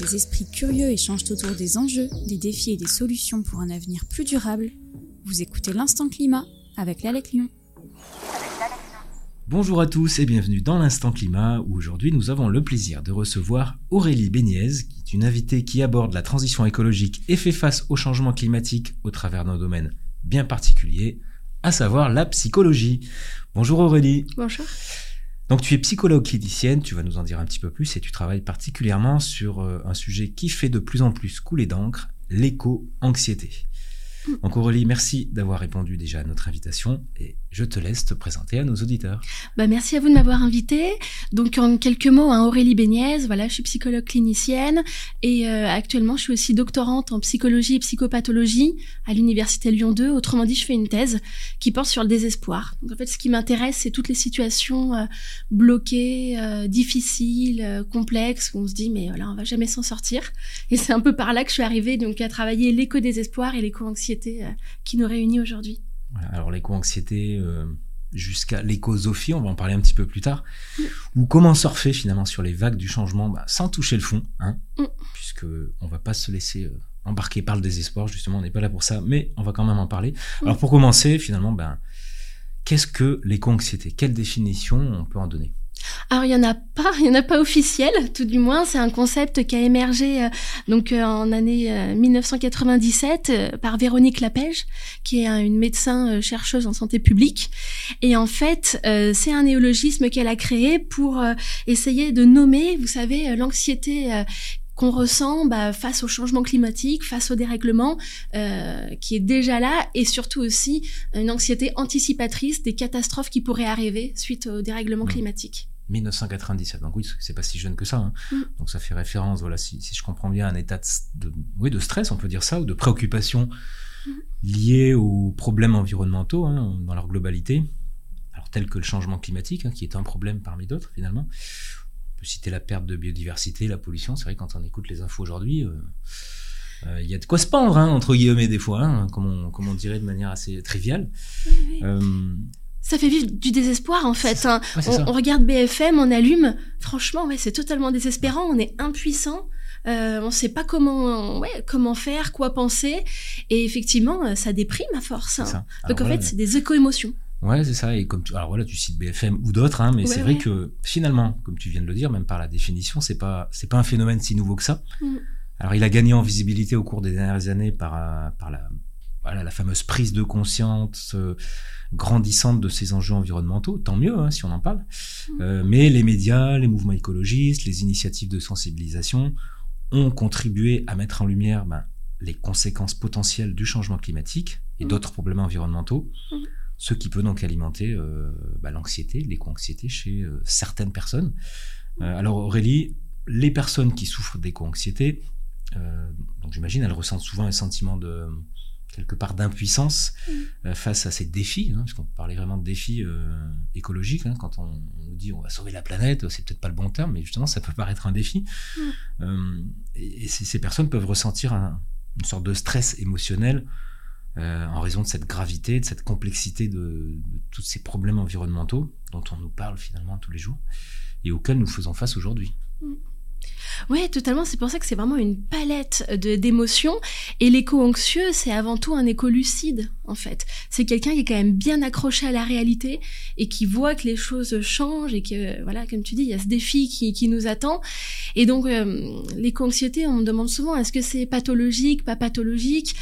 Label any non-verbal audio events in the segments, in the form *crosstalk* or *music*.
Des esprits curieux échangent autour des enjeux, des défis et des solutions pour un avenir plus durable. Vous écoutez l'Instant Climat avec l'Alec Lyon. Bonjour à tous et bienvenue dans l'Instant Climat où aujourd'hui nous avons le plaisir de recevoir Aurélie Béniez, qui est une invitée qui aborde la transition écologique et fait face au changement climatique au travers d'un domaine bien particulier, à savoir la psychologie. Bonjour Aurélie. Bonjour. Donc tu es psychologue clinicienne, tu vas nous en dire un petit peu plus et tu travailles particulièrement sur euh, un sujet qui fait de plus en plus couler d'encre, l'éco-anxiété. *laughs* Donc Aurélie, merci d'avoir répondu déjà à notre invitation et je te laisse te présenter à nos auditeurs. Bah, merci à vous de m'avoir invité. Donc en quelques mots, hein, Aurélie Béniez, voilà, je suis psychologue clinicienne et euh, actuellement je suis aussi doctorante en psychologie et psychopathologie à l'université Lyon 2. Autrement dit, je fais une thèse qui porte sur le désespoir. Donc en fait, ce qui m'intéresse, c'est toutes les situations euh, bloquées, euh, difficiles, complexes où on se dit mais voilà, on va jamais s'en sortir. Et c'est un peu par là que je suis arrivée donc à travailler l'éco-désespoir et l'éco-anxiété euh, qui nous réunit aujourd'hui. alors l'éco-anxiété euh, jusqu'à l'écosophie, on va en parler un petit peu plus tard, ou comment surfer finalement sur les vagues du changement bah, sans toucher le fond, hein, mm. puisque on va pas se laisser euh, embarquer par le désespoir, justement, on n'est pas là pour ça, mais on va quand même en parler. Mm. Alors pour commencer, finalement, ben, qu'est-ce que l'éco-anxiété? Quelle définition on peut en donner? Alors il y en a pas, il y en a pas officiel, tout du moins. C'est un concept qui a émergé euh, donc euh, en année 1997 euh, par Véronique Lapège, qui est une médecin chercheuse en santé publique. Et en fait, c'est un néologisme qu'elle a créé pour essayer de nommer, vous savez, l'anxiété qu'on ressent bah, face au changement climatique, face au dérèglement qui est déjà là, et surtout aussi une anxiété anticipatrice des catastrophes qui pourraient arriver suite au dérèglement mmh. climatique. 1997. Donc oui, c'est pas si jeune que ça. Hein. Mm. Donc ça fait référence, voilà, si, je comprends bien, à un état de, oui, de stress, on peut dire ça, ou de préoccupation mm. liée aux problèmes environnementaux hein, dans leur globalité. Alors tel que le changement climatique, hein, qui est un problème parmi d'autres finalement. On peut citer la perte de biodiversité, la pollution. C'est vrai quand on écoute les infos aujourd'hui. Euh, euh, il y a de quoi se pendre, entre guillemets, des fois, comme on, comme, on, dirait de manière assez triviale. Euh, ça fait vivre du désespoir en fait. Hein. on, regarde BFM, on allume. Franchement, ouais, c'est totalement désespérant. On est impuissant. Euh, on ne sait pas comment, ouais, comment faire, quoi penser. Et effectivement, euh, ça déprime à force. Hein. Donc en fait, c'est des éco-émotions. Ouais, c'est ça. Et comme tu, alors voilà, tu cites BFM ou d'autres, hein, mais c'est vrai que finalement, comme tu viens de le dire, même par la définition, c'est pas c'est pas un phénomène si nouveau que ça. Mm. Alors il a gagné en visibilité au cours des dernières années par par la voilà la fameuse prise de conscience. Euh, grandissante de ces enjeux environnementaux, tant mieux hein, si on en parle. Mmh. Euh, mais les médias, les mouvements écologistes, les initiatives de sensibilisation ont contribué à mettre en lumière ben, les conséquences potentielles du changement climatique et mmh. d'autres problèmes environnementaux, mmh. ce qui peut donc alimenter euh, ben, l'anxiété, l'éco-anxiété chez euh, certaines personnes. alors Aurélie, les personnes qui souffrent d'éco-anxiété, donc j'imagine elles ressentent souvent un sentiment de quelque part d'impuissance mm. euh, face à ces défis, hein, puisqu'on parlait vraiment de défis euh, écologiques. Hein, quand on, nous dit on va sauver la planète, c'est peut-être pas le bon terme, mais justement ça peut paraître un défi. Mm. Euh, et, ces, personnes peuvent ressentir une sorte de stress émotionnel en raison de cette gravité, de cette complexité de, tous ces problèmes environnementaux dont on nous parle finalement tous les jours et auxquels nous faisons face aujourd'hui. Mm. Oui, totalement. C'est pour ça que c'est vraiment une palette d'émotions. Et l'écho anxieux, c'est avant tout un écho lucide, en fait. C'est quelqu'un qui est quand même bien accroché à la réalité et qui voit que les choses changent et que, voilà, comme tu dis, il y a ce défi qui, qui nous attend. Et donc, euh, l'éco-anxiété, on me demande souvent, est-ce que c'est pathologique, pas pathologique?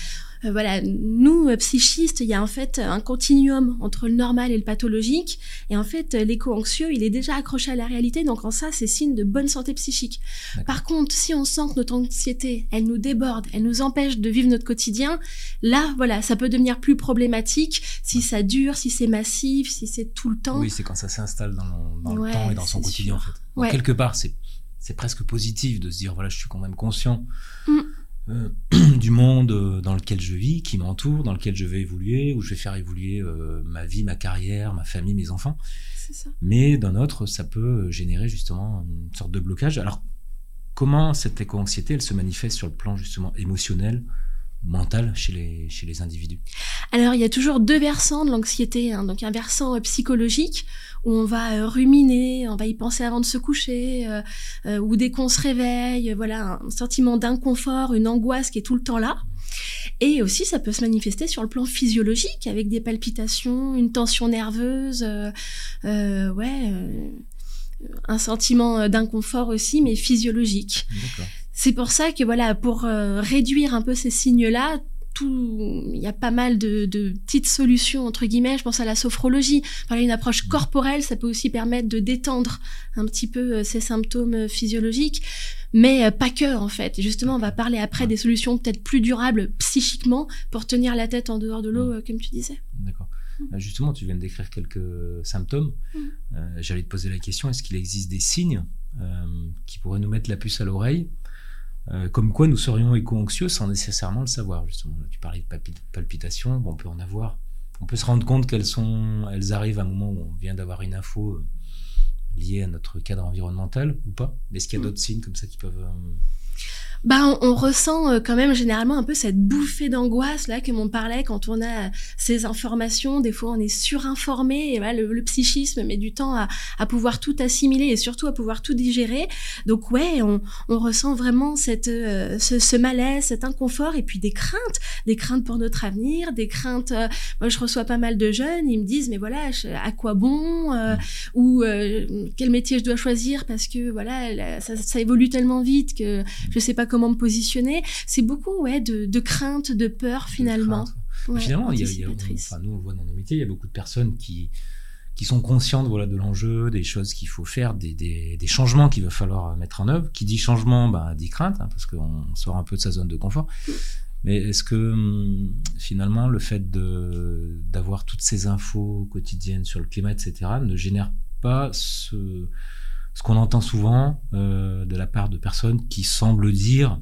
Euh, voilà, nous, euh, psychistes, il y a en fait un continuum entre le normal et le pathologique. Et en fait, euh, l'éco-anxieux, il est déjà accroché à la réalité. Donc, en ça, c'est signe de bonne santé psychique. Par contre, si on sent que notre anxiété, elle nous déborde, elle nous empêche de vivre notre quotidien, là, voilà, ça peut devenir plus problématique si ça dure, si c'est massif, si c'est tout le temps. Oui, c'est quand ça s'installe dans, le, temps et dans son quotidien, en fait. quelque part, c'est presque positif de se dire, voilà, je suis quand même conscient. Mm. Euh, *clears throat* du monde euh, dans lequel je vis, qui m'entoure, dans lequel je vais évoluer, où je vais faire évoluer euh, ma vie, ma carrière, ma famille, mes enfants. Ça. Mais d'un autre, ça peut générer justement une sorte de blocage. Alors, comment cette éco-anxiété, elle se manifeste sur le plan justement émotionnel, mentale chez les, chez les individus Alors, il y a toujours deux versants de l'anxiété. Hein. Donc, un versant euh, psychologique où on va euh, ruminer, on va y penser avant de se coucher, euh, ou dès qu'on se réveille, voilà, un sentiment d'inconfort, une angoisse qui est tout le temps là. Et aussi, ça peut se manifester sur le plan physiologique, avec des palpitations, une tension nerveuse, ouais, un sentiment d'inconfort aussi, mais physiologique. C'est pour ça que voilà, pour euh, réduire un peu ces signes-là, il y a pas mal de, petites solutions entre guillemets. Je pense à la sophrologie. Par une approche mmh. corporelle, ça peut aussi permettre de détendre un petit peu euh, ces symptômes euh, physiologiques, mais pas que en fait. justement, on va parler après des solutions peut-être plus durables psychiquement pour tenir la tête en dehors de l'eau, mmh. comme tu disais. D'accord. Mmh. Justement, tu viens de décrire quelques symptômes. J'allais te poser la question est-ce qu'il existe des signes qui pourraient nous mettre la puce à l'oreille euh, comme quoi nous serions éco-anxieux sans nécessairement le savoir, justement. Tu parlais de palpitations, bon, on peut en avoir. On peut se rendre compte qu'elles sont, elles arrivent à un moment où on vient d'avoir une info euh, liée à notre cadre environnemental ou pas. Est-ce qu'il y a mm. d'autres signes comme ça qui peuvent euh, bah, on, ressent euh, quand même généralement un peu cette bouffée d'angoisse là que m'on parlait quand on a ces informations. Des fois, on est surinformé et voilà, le, psychisme met du temps à, pouvoir tout assimiler et surtout à pouvoir tout digérer. Donc ouais, on, ressent vraiment cette euh, ce, malaise, cet inconfort et puis des craintes, des craintes pour notre avenir, des craintes. Euh, moi, je reçois pas mal de jeunes, ils me disent mais voilà, à quoi bon ou quel métier je dois choisir parce que voilà, ça, ça évolue tellement vite que je sais pas comment me positionner. C'est beaucoup ouais, de, de crainte, de peur finalement. finalement, il y a, enfin, nous on voit dans nos métiers, il y a beaucoup de personnes qui, qui sont conscientes voilà, de l'enjeu, des choses qu'il faut faire, des, des, des changements qu'il va falloir mettre en œuvre. Qui dit changement, bah, dit crainte, hein, parce qu'on sort un peu de sa zone de confort. Mais est-ce que hum, finalement le fait d'avoir toutes ces infos quotidiennes sur le climat, etc., ne génère pas ce, ce qu'on entend souvent euh, de la part de personnes qui semblent dire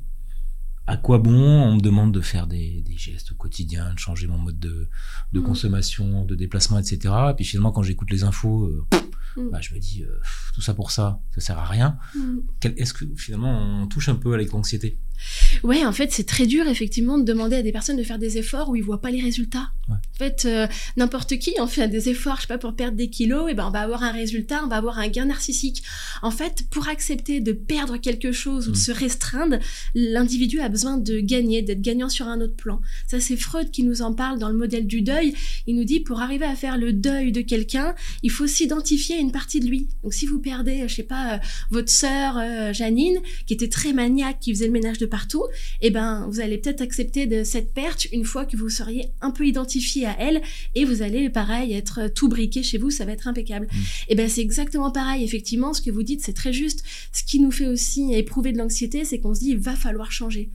à quoi bon on me demande de faire des, gestes quotidiens, de changer mon mode de, mmh. consommation, de déplacement, etc. Et puis finalement, quand j'écoute les infos, euh, mmh. bah, je me dis, euh, tout ça pour ça, ça sert à rien. Mmh. Est-ce que finalement, on touche un peu à l'éco-anxiété Ouais, en fait, c'est très dur effectivement de demander à des personnes de faire des efforts où ils voient pas les résultats. En fait, euh, n'importe qui, on fait des efforts, je sais pas, pour perdre des kilos, et ben on va avoir un résultat, on va avoir un gain narcissique. En fait, pour accepter de perdre quelque chose ou de mm. se restreindre, l'individu a besoin de gagner, d'être gagnant sur un autre plan. Ça, c'est Freud qui nous en parle dans le modèle du deuil. Il nous dit pour arriver à faire le deuil de quelqu'un, il faut s'identifier à une partie de lui. Donc, si vous perdez, je sais pas, euh, votre sœur euh, Janine, qui était très maniaque, qui faisait le ménage de partout, et eh ben vous allez peut-être accepter de cette perte une fois que vous seriez un peu identifié à elle et vous allez pareil être tout briqué chez vous, ça va être impeccable. Mm. Et eh ben c'est exactement pareil, effectivement, ce que vous dites c'est très juste. Ce qui nous fait aussi éprouver de l'anxiété, c'est qu'on se dit il va falloir changer.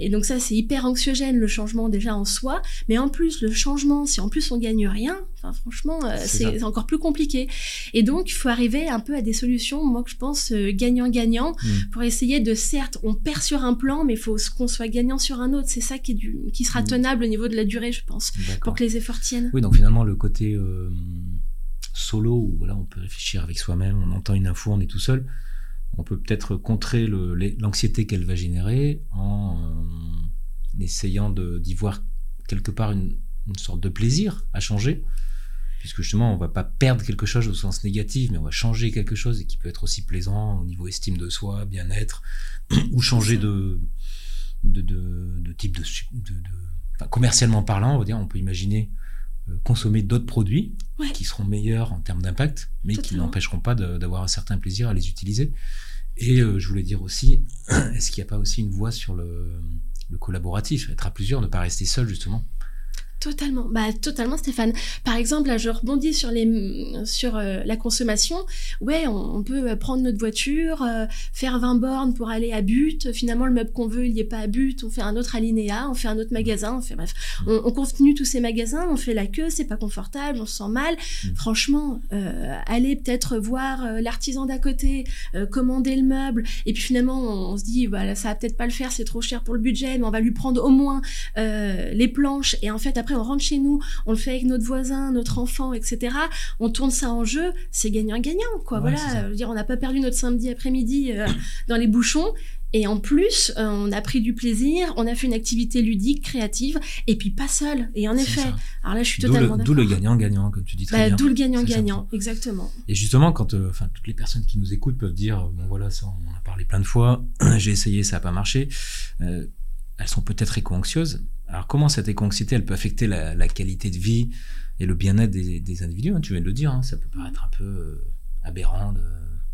Et donc ça c'est hyper anxiogène le changement déjà en soi, mais en plus le changement, si en plus on gagne rien, enfin franchement euh, c'est encore plus compliqué. Et donc il faut arriver un peu à des solutions, moi que je pense euh, gagnant-gagnant, mm. pour essayer de certes on perd sur un plan, mais il faut qu'on soit gagnant sur un autre. C'est ça qui, est du, qui sera mmh. tenable au niveau de la durée, je pense, pour que les efforts tiennent. Oui, donc finalement, le côté euh, solo, où voilà, on peut réfléchir avec soi-même, on entend une info, on est tout seul, on peut peut-être contrer l'anxiété qu'elle va générer en euh, essayant d'y voir quelque part une, une sorte de plaisir à changer puisque justement on va pas perdre quelque chose au sens négatif, mais on va changer quelque chose et qui peut être aussi plaisant au niveau estime de soi, bien-être, *clears throat* ou changer de, de, de, type de, enfin, commercialement parlant, on va dire, on peut imaginer euh, consommer d'autres produits qui seront meilleurs en termes d'impact, mais qui n'empêcheront pas d'avoir un certain plaisir à les utiliser. Et euh, je voulais dire aussi, *clears throat* est-ce qu'il n'y a pas aussi une voie sur le, le collaboratif, être à plusieurs, ne pas rester seul justement Totalement, bah totalement Stéphane. Par exemple, là je rebondis sur les sur euh, la consommation. Ouais, on, peut euh, prendre notre voiture, euh, faire 20 bornes pour aller à but. Finalement, le meuble qu'on veut, il n'y est pas à but. On fait un autre alinéa, on fait un autre magasin. On fait bref, on, on continue tous ces magasins. On fait la queue, c'est pas confortable, on se sent mal. Mm. Franchement, aller peut-être voir l'artisan d'à côté, commander le meuble, et puis finalement on, se dit voilà ça va peut-être pas le faire, c'est trop cher pour le budget, mais on va lui prendre au moins les planches. Et en fait après on rentre chez nous, on le fait avec notre voisin, notre enfant, etc. On tourne ça en jeu, c'est gagnant-gagnant, quoi. voilà, dire, on n'a pas perdu notre samedi après-midi euh, dans les bouchons. Et en plus, euh, on a pris du plaisir, on a fait une activité ludique, créative, et puis pas seul. Et en effet, alors là, je suis totalement D'où le gagnant-gagnant, comme tu dis très bah, bien. D'où le gagnant-gagnant, exactement. Et justement, quand, euh, toutes les personnes qui nous écoutent peuvent dire, bon voilà, ça, on en a parlé plein de fois, *clears throat* j'ai essayé, ça n'a pas marché. Euh, elles sont peut-être éco-anxieuses. Alors, comment cette éco-anxiété, elle peut affecter la, qualité de vie et le bien-être des, individus hein, Tu viens de le dire, hein, ça peut paraître un peu aberrant de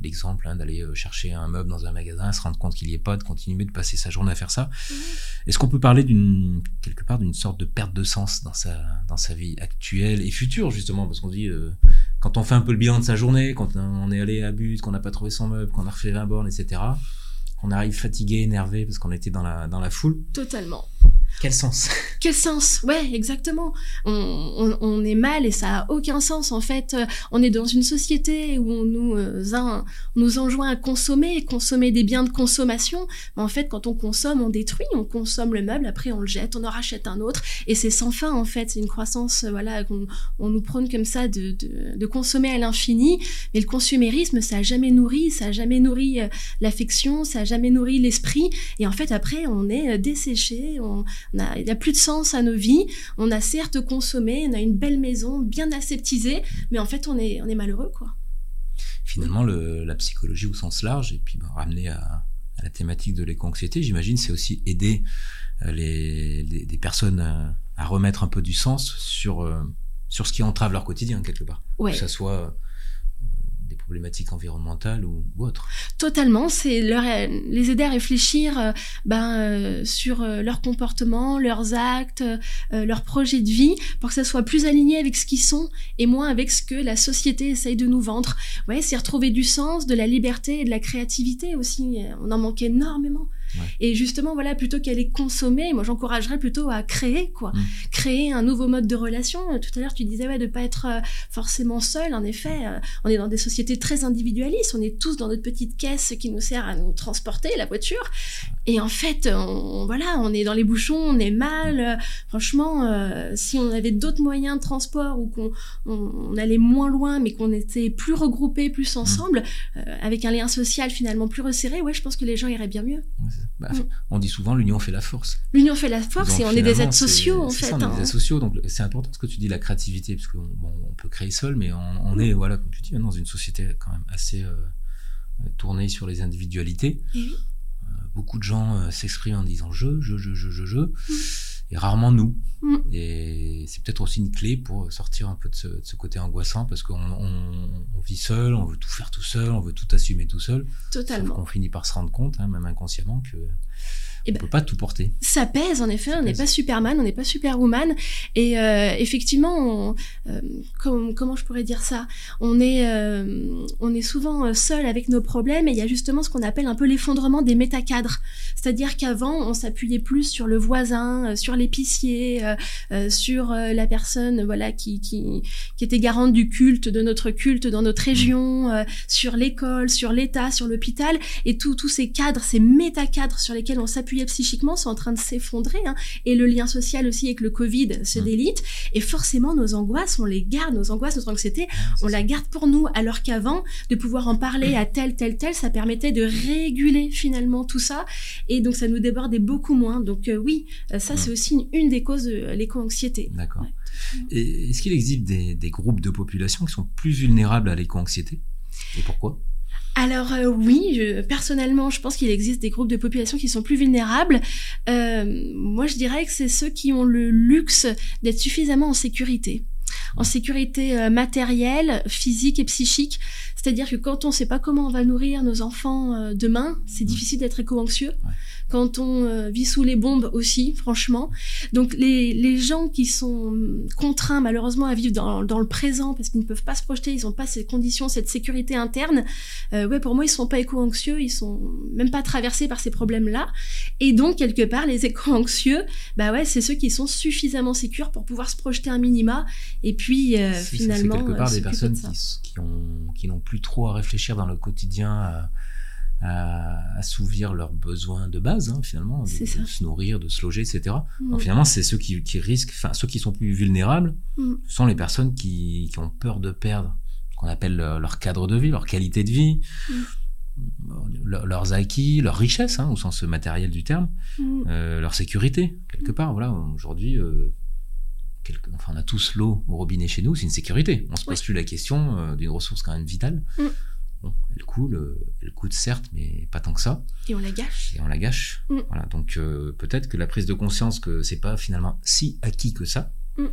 l'exemple hein, d'aller euh, chercher un meuble dans un magasin, se rendre compte qu'il n'y est pas, de continuer de passer sa journée à faire ça. Mmh. Est-ce qu'on peut parler d'une quelque part d'une sorte de perte de sens dans sa dans sa vie actuelle et future justement? Parce qu'on dit euh, quand on fait un peu le bilan de sa journée, quand on est allé à but, qu'on n'a pas trouvé son meuble, qu'on a refait 20 bornes, etc. On arrive fatigué, énervé parce qu'on était dans la dans la foule. Totalement. Quel sens? Quel sens? Ouais, exactement. On, on, est mal et ça a aucun sens en fait. On est dans une société où on nous, euh, on nous enjoint à consommer, consommer des biens de consommation. Mais en fait, quand on consomme, on détruit, on consomme le meuble, après on le jette, on en rachète un autre et c'est sans fin en fait. C'est une croissance, euh, voilà, qu'on on nous prône comme ça de, de, de consommer à l'infini. Mais le consumérisme, ça a jamais nourri, ça a jamais nourri euh, l'affection, ça a jamais nourri l'esprit. Et en fait, après, on est desséché, on il n'y a plus de sens à nos vies. On a certes consommé, on a une belle maison, bien aseptisée, mais en fait, on est, on est malheureux, quoi. Finalement, la psychologie au sens large, et puis bah, ramener à, la thématique de l'éco-anxiété, j'imagine, c'est aussi aider euh, les, les, personnes euh, à remettre un peu du sens sur, euh, sur ce qui entrave leur quotidien, quelque part. Que ça soit problématiques environnementales ou, autres. Totalement, c'est les aider à réfléchir euh, ben, euh, sur euh, leur comportement, leurs actes, leurs projets de vie, pour que ça soit plus aligné avec ce qu'ils sont et moins avec ce que la société essaye de nous vendre. Ouais, c'est retrouver du sens, de la liberté et de la créativité aussi. On en manque énormément. Et justement, voilà, plutôt qu'à les consommer, moi j'encouragerais plutôt à créer, quoi. Mm. Créer un nouveau mode de relation. Euh, tout à l'heure, tu disais, ouais, de pas être euh, forcément seul. En effet, euh, on est dans des sociétés très individualistes. On est tous dans notre petite caisse qui nous sert à nous transporter, la voiture. Et en fait, on, voilà, on est dans les bouchons, on est mal. franchement, si on avait d'autres moyens de transport ou qu'on on, allait moins loin, mais qu'on était plus regroupés, plus ensemble, mm. avec un lien social finalement plus resserré, ouais, je pense que les gens iraient bien mieux. Bah, mm. On dit souvent l'union fait la force. L'union fait la force et on est des êtres sociaux en fait. Ça, on est des hein. êtres sociaux, donc c'est important ce que tu dis, la créativité, parce qu'on bon, on peut créer seul, mais on, est, voilà, comme tu dis, dans une société quand même assez euh, tournée sur les individualités. Euh, beaucoup de gens euh, s'expriment en disant je, je, je, je, je, je. Mm et rarement nous. Mm. Et c'est peut-être aussi une clé pour sortir un peu de ce, côté angoissant parce qu'on vit seul, on veut tout faire tout seul, on veut tout assumer tout seul. Totalement. On finit par se rendre compte, hein, même inconsciemment, que on ne ben, peut pas tout porter. Ça pèse en effet, on n'est pas Superman, on n'est pas Superwoman, et euh, effectivement, euh, comment je pourrais dire ça? On est, euh, on est souvent seul avec nos problèmes, et il y a justement ce qu'on appelle un peu l'effondrement des métacadres, c'est-à-dire qu'avant on s'appuyait plus sur le voisin, sur l'épicier, sur la personne voilà qui, qui, qui était garante du culte, de notre culte dans notre région, mmh. sur l'école, sur l'État, sur l'hôpital, et tous tous ces cadres, ces métacadres sur lesquels on s'appuie psychiquement sont en train de s'effondrer. Hein. et le lien social aussi avec le Covid se mmh. délite. Et forcément, nos angoisses, on les garde, nos angoisses, notre anxiété, on la garde pour nous. Alors qu'avant, de pouvoir en parler à tel, tel, tel, ça permettait de réguler finalement tout ça. Et donc, ça nous débordait beaucoup moins. Donc, euh, oui, euh, ça, c'est aussi une, des causes de l'éco-anxiété. D'accord. Et est-ce qu'il existe des, des groupes de population qui sont plus vulnérables à l'éco-anxiété? Et pourquoi? Alors euh, oui, personnellement, je pense qu'il existe des groupes de population qui sont plus vulnérables. Euh, moi, je dirais que c'est ceux qui ont le luxe d'être suffisamment en sécurité en sécurité euh, matérielle, physique et psychique. C'est-à-dire que quand on ne sait pas comment on va nourrir nos enfants demain, c'est difficile d'être éco-anxieux quand on euh, vit sous les bombes aussi, franchement. Donc les, les gens qui sont contraints malheureusement à vivre dans, dans le présent parce qu'ils ne peuvent pas se projeter, ils n'ont pas ces conditions, cette sécurité interne, euh, ouais, pour moi, ils sont pas éco-anxieux, ils sont même pas traversés par ces problèmes-là. Et donc, quelque part, les éco-anxieux, bah ouais, c'est ceux qui sont suffisamment sécures pour pouvoir se projeter un minima. Et puis, euh, finalement... C'est quelque part des personnes qui, qui, ont, qui n'ont plus trop à réfléchir dans le quotidien à à assouvir leurs besoins de base, hein, finalement, de, se nourrir, de se loger, etc. Mm. Donc finalement, c'est ceux qui, qui, risquent, enfin ceux qui sont plus vulnérables, mm. ce sont les personnes qui, qui ont peur de perdre qu'on appelle leur cadre de vie, leur qualité de vie, mm. leurs acquis, leur richesse, hein, au sens matériel du terme, euh, leur sécurité, quelque part. Voilà, aujourd'hui, euh, enfin, on a tous l'eau au robinet chez nous, c'est une sécurité. On se pose plus la question euh, d'une ressource quand même vitale elle coule, elle coûte certes, mais pas tant que ça. Et on la gâche. Et on la gâche. Mm. Voilà, donc euh, peut-être que la prise de conscience que c'est pas finalement si acquis que ça, mm.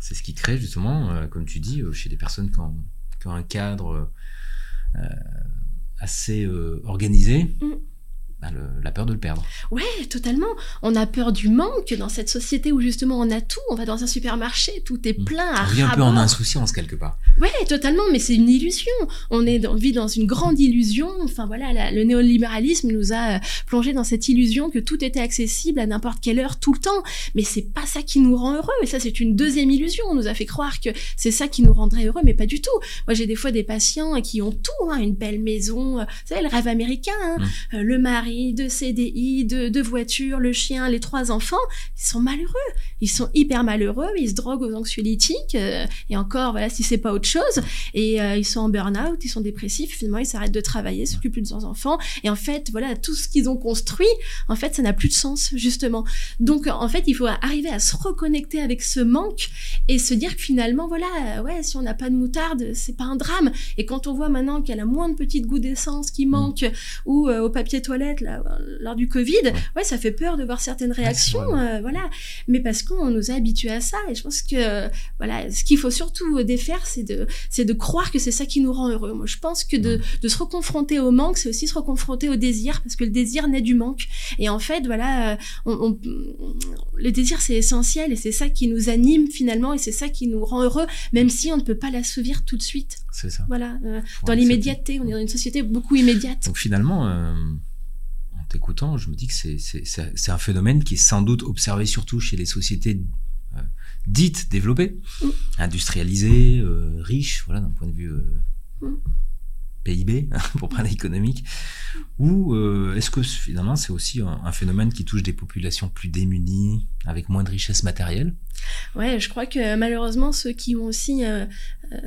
c'est ce qui crée justement, euh, comme tu dis, euh, chez des personnes qui ont, un cadre assez organisé. Mm. Bah, la peur de le perdre. Ouais, totalement. On a peur du manque dans cette société où justement on a tout. On va dans un supermarché, tout est hmm. plein. On vit un peu en insouciance quelque part. Ouais, totalement. Mais c'est une illusion. On est vit dans une grande illusion. Enfin voilà, le néolibéralisme nous a euh, plongé dans cette illusion que tout était accessible à n'importe quelle heure, tout le temps. Mais c'est pas ça qui nous rend heureux. Et ça, c'est une deuxième illusion. On nous a fait croire que c'est ça qui nous rendrait heureux, mais pas du tout. Moi, j'ai des fois des patients qui ont tout, hein, une belle maison, euh, vous savez, le rêve américain, hein. hmm. euh, le mari de CDI, de, de voitures, le chien, les trois enfants, ils sont malheureux. Ils sont hyper malheureux, ils se droguent aux anxiolytiques, euh, et encore, voilà, si c'est pas autre chose, et euh, ils sont en burn-out, ils sont dépressifs, finalement, ils s'arrêtent de travailler, s'occupent plus de leurs enfants, et en fait, voilà, tout ce qu'ils ont construit, en fait, ça n'a plus de sens, justement. Donc, en fait, il faut arriver à se reconnecter avec ce manque et se dire que finalement, voilà, ouais, si on n'a pas de moutarde, c'est pas un drame. Et quand on voit maintenant qu'il y a la moindre petite goutte d'essence qui manque, mmh. ou euh, au papier toilette, lors du Covid, ouais. ça fait peur de voir certaines réactions, euh, voilà. Mais parce qu'on nous a habitués à ça, et je pense que voilà, ce qu'il faut surtout défaire, c'est de, c'est de croire que c'est ça qui nous rend heureux. Moi, je pense que de, de se reconfronter au manque, c'est aussi se reconfronter au désir, parce que le désir naît du manque. Et en fait, voilà, euh, on, le désir c'est essentiel, et c'est ça qui nous anime finalement, et c'est ça qui nous rend heureux, même si on ne peut pas l'assouvir tout de suite. C'est ça. Voilà, euh, dans l'immédiateté, on est dans une société beaucoup immédiate. Donc finalement t'écoutant, je me dis que c'est un phénomène qui est sans doute observé surtout chez les sociétés euh, dites développées, mm. industrialisées, euh, riches, voilà, d'un point de vue euh, mm. PIB, *laughs* pour parler économique, ou est-ce que finalement c'est aussi un, phénomène qui touche des populations plus démunies, avec moins de richesse matérielle Ouais, je crois que malheureusement ceux qui ont aussi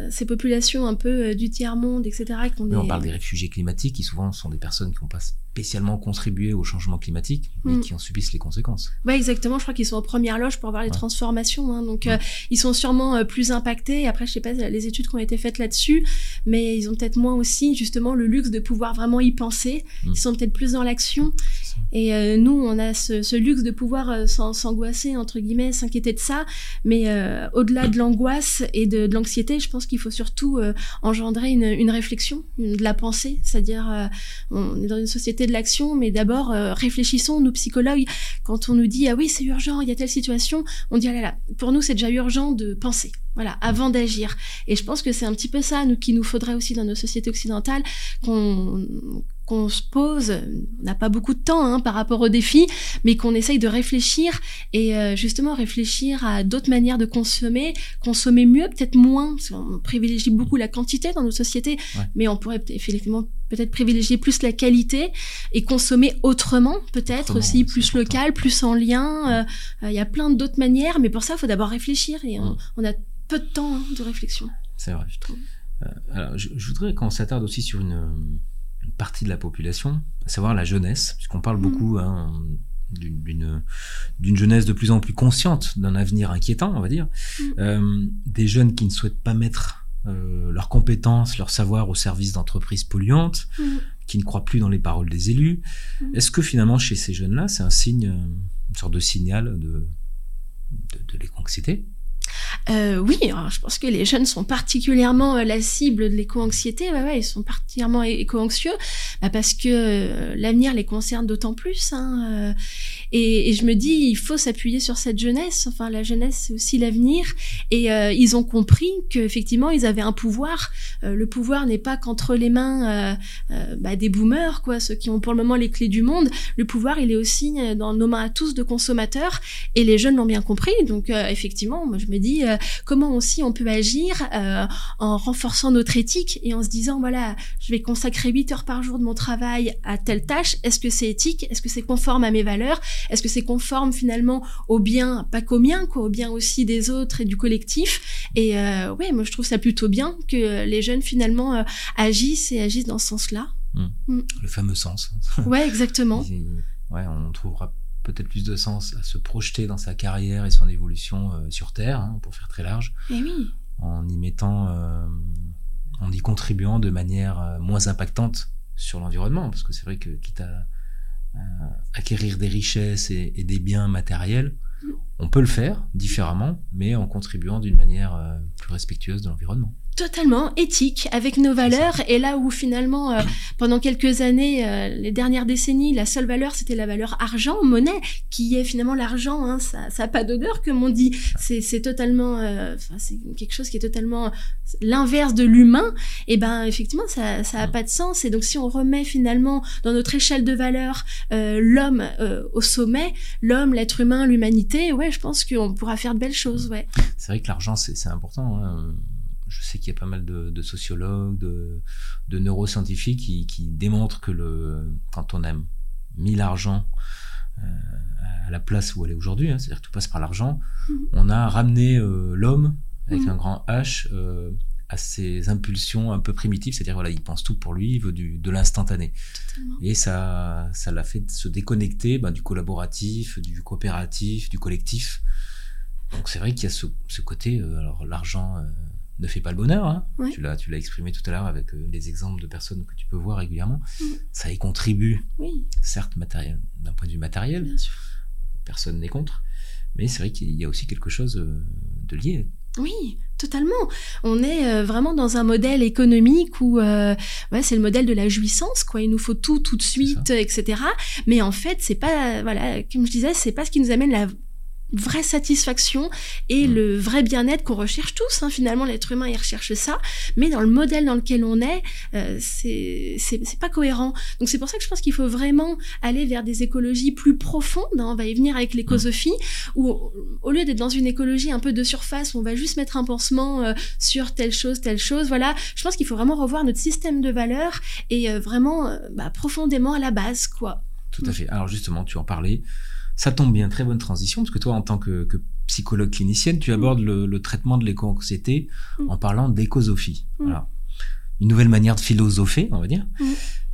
ces populations un peu du tiers monde, etc. on parle des réfugiés climatiques qui souvent sont des personnes qui ont pas spécialement contribué au changement climatique, mais mm. qui en subissent les conséquences. Ouais, exactement. Je crois qu'ils sont en première loge pour voir les transformations. Hein. donc, euh, ils sont sûrement euh, plus impactés. Après, je sais pas les études qui ont été faites là-dessus, mais ils ont peut-être moins aussi justement le luxe de pouvoir vraiment y penser. Mm. Ils sont peut-être plus dans l'action. Et euh, nous, on a ce, luxe de pouvoir s'angoisser entre guillemets, s'inquiéter de ça. Mais au-delà de l'angoisse et de, l'anxiété, je pense qu'il faut surtout engendrer une, réflexion, de la pensée. C'est-à-dire, on est dans une société de l'action, mais d'abord euh, réfléchissons, nous psychologues, quand on nous dit ah oui c'est urgent, il y a telle situation, on dit ah là là, pour nous c'est déjà urgent de penser, voilà, avant d'agir. Et je pense que c'est un petit peu ça nous, qu'il nous faudrait aussi dans nos sociétés occidentales, qu'on qu'on se pose, on n'a pas beaucoup de temps hein, par rapport aux défis, mais qu'on essaye de réfléchir et euh, justement réfléchir à d'autres manières de consommer, consommer mieux, peut-être moins. On privilégie beaucoup la quantité dans nos sociétés, mais on pourrait effectivement peut-être privilégier plus la qualité et consommer autrement, peut-être aussi plus local, plus en lien. Euh, il y a plein d'autres manières, mais pour ça, il faut d'abord réfléchir et on, a peu de temps hein, de réflexion. C'est vrai, je trouve. Euh, alors, je, je, voudrais qu'on s'attarde aussi sur une partie de la population, à savoir la jeunesse, puisqu'on parle mm. beaucoup hein, d'une jeunesse de plus en plus consciente d'un avenir inquiétant, on va dire, mm. euh, des jeunes qui ne souhaitent pas mettre euh, leurs compétences, leur savoir au service d'entreprises polluantes, mm. qui ne croient plus dans les paroles des élus. Est-ce que finalement chez ces jeunes-là, c'est un signe, une sorte de signal de, de, de l'éco-anxiété? Euh, oui, je pense que les jeunes sont particulièrement euh, la cible de l'éco-anxiété. Ouais, ouais, ils sont particulièrement éco-anxieux bah parce que euh, l'avenir les concerne d'autant plus. Hein, et, et, je me dis, il faut s'appuyer sur cette jeunesse. Enfin, la jeunesse, c'est aussi l'avenir. Et ils ont compris qu'effectivement, ils avaient un pouvoir. le pouvoir n'est pas qu'entre les mains bah, des boomers, quoi, ceux qui ont pour le moment les clés du monde. Le pouvoir, il est aussi dans nos mains à tous de consommateurs. Et les jeunes l'ont bien compris. Donc, effectivement, moi, je me dis comment aussi on peut agir en renforçant notre éthique et en se disant voilà, je vais consacrer 8 heures par jour de mon travail à telle tâche. Est-ce que c'est éthique? Est-ce que c'est conforme à mes valeurs? Est-ce que c'est conforme finalement au bien, pas qu'au mien, quoi, au bien aussi des autres et du collectif? Et ouais, moi je trouve ça plutôt bien que les jeunes finalement agissent et agissent dans ce sens-là. Hmm. Hmm. Le fameux sens. *laughs* Ouais, exactement. ouais, on trouvera peut-être plus de sens à se projeter dans sa carrière et son évolution euh, sur Terre, hein, pour faire très large. Et oui. En y mettant, euh, en y contribuant de manière euh, moins impactante sur l'environnement, parce que c'est vrai que quitte à, acquérir des richesses et, des biens matériels, on peut le faire différemment, mais en contribuant d'une manière plus respectueuse de l'environnement totalement éthique avec nos valeurs. Et là où finalement euh, pendant quelques années euh, les dernières décennies la seule valeur c'était la valeur argent monnaie qui est finalement l'argent hein, ça ça a pas d'odeur comme on dit. C'est c'est totalement euh, c'est quelque chose qui est totalement l'inverse de l'humain. Et ben effectivement ça ça a pas de sens. Et donc si on remet finalement dans notre échelle de valeurs l'homme au sommet l'homme l'être humain l'humanité ouais je pense qu'on pourra faire de belles choses ouais. C'est vrai que l'argent c'est c'est important hein je sais qu'il y a pas mal de, sociologues, de, neuroscientifiques qui, démontrent que le, quand on a mis l'argent euh, à la place où elle est aujourd'hui, hein, c'est-à-dire que tout passe par l'argent, mhm. on a ramené euh, l'homme avec mhm. un grand H euh, à ses impulsions un peu primitives, c'est-à-dire voilà, il pense tout pour lui, il veut du, de l'instantané. Et ça, ça l'a fait se déconnecter ben, du collaboratif, du coopératif, du collectif. Donc c'est vrai qu'il y a ce, ce côté, alors l'argent ne fait pas le bonheur. Hein. Tu l'as, tu l'as exprimé tout à l'heure avec euh, les exemples de personnes que tu peux voir régulièrement. Ça y contribue, oui. certes matériel, d'un point de vue matériel. Bien sûr. Personne n'est contre, mais c'est vrai qu'il y a aussi quelque chose euh, de lié. Oui, totalement. On est euh, vraiment dans un modèle économique où ouais, c'est le modèle de la jouissance, quoi. Il nous faut tout tout de suite, etc. Mais en fait, c'est pas voilà, comme je disais, c'est pas ce qui nous amène la vraie satisfaction et mm. le vrai bien-être qu'on recherche tous. Hein. Finalement, l'être humain, il recherche ça. Mais dans le modèle dans lequel on est, euh, c'est c'est pas cohérent. Donc c'est pour ça que je pense qu'il faut vraiment aller vers des écologies plus profondes. Hein. On va y venir avec l'écosophie, mm. où au lieu d'être dans une écologie un peu de surface, on va juste mettre un pansement euh, sur telle chose, telle chose. Voilà, je pense qu'il faut vraiment revoir notre système de valeurs et euh, vraiment euh, bah, profondément à la base, quoi. Tout à fait. Alors justement, tu en parlais. Ça tombe bien, très bonne transition, parce que toi, en tant que, psychologue clinicienne, tu abordes le, traitement de l'éco-anxiété en parlant d'écosophie. Voilà. Une nouvelle manière de philosopher, on va dire,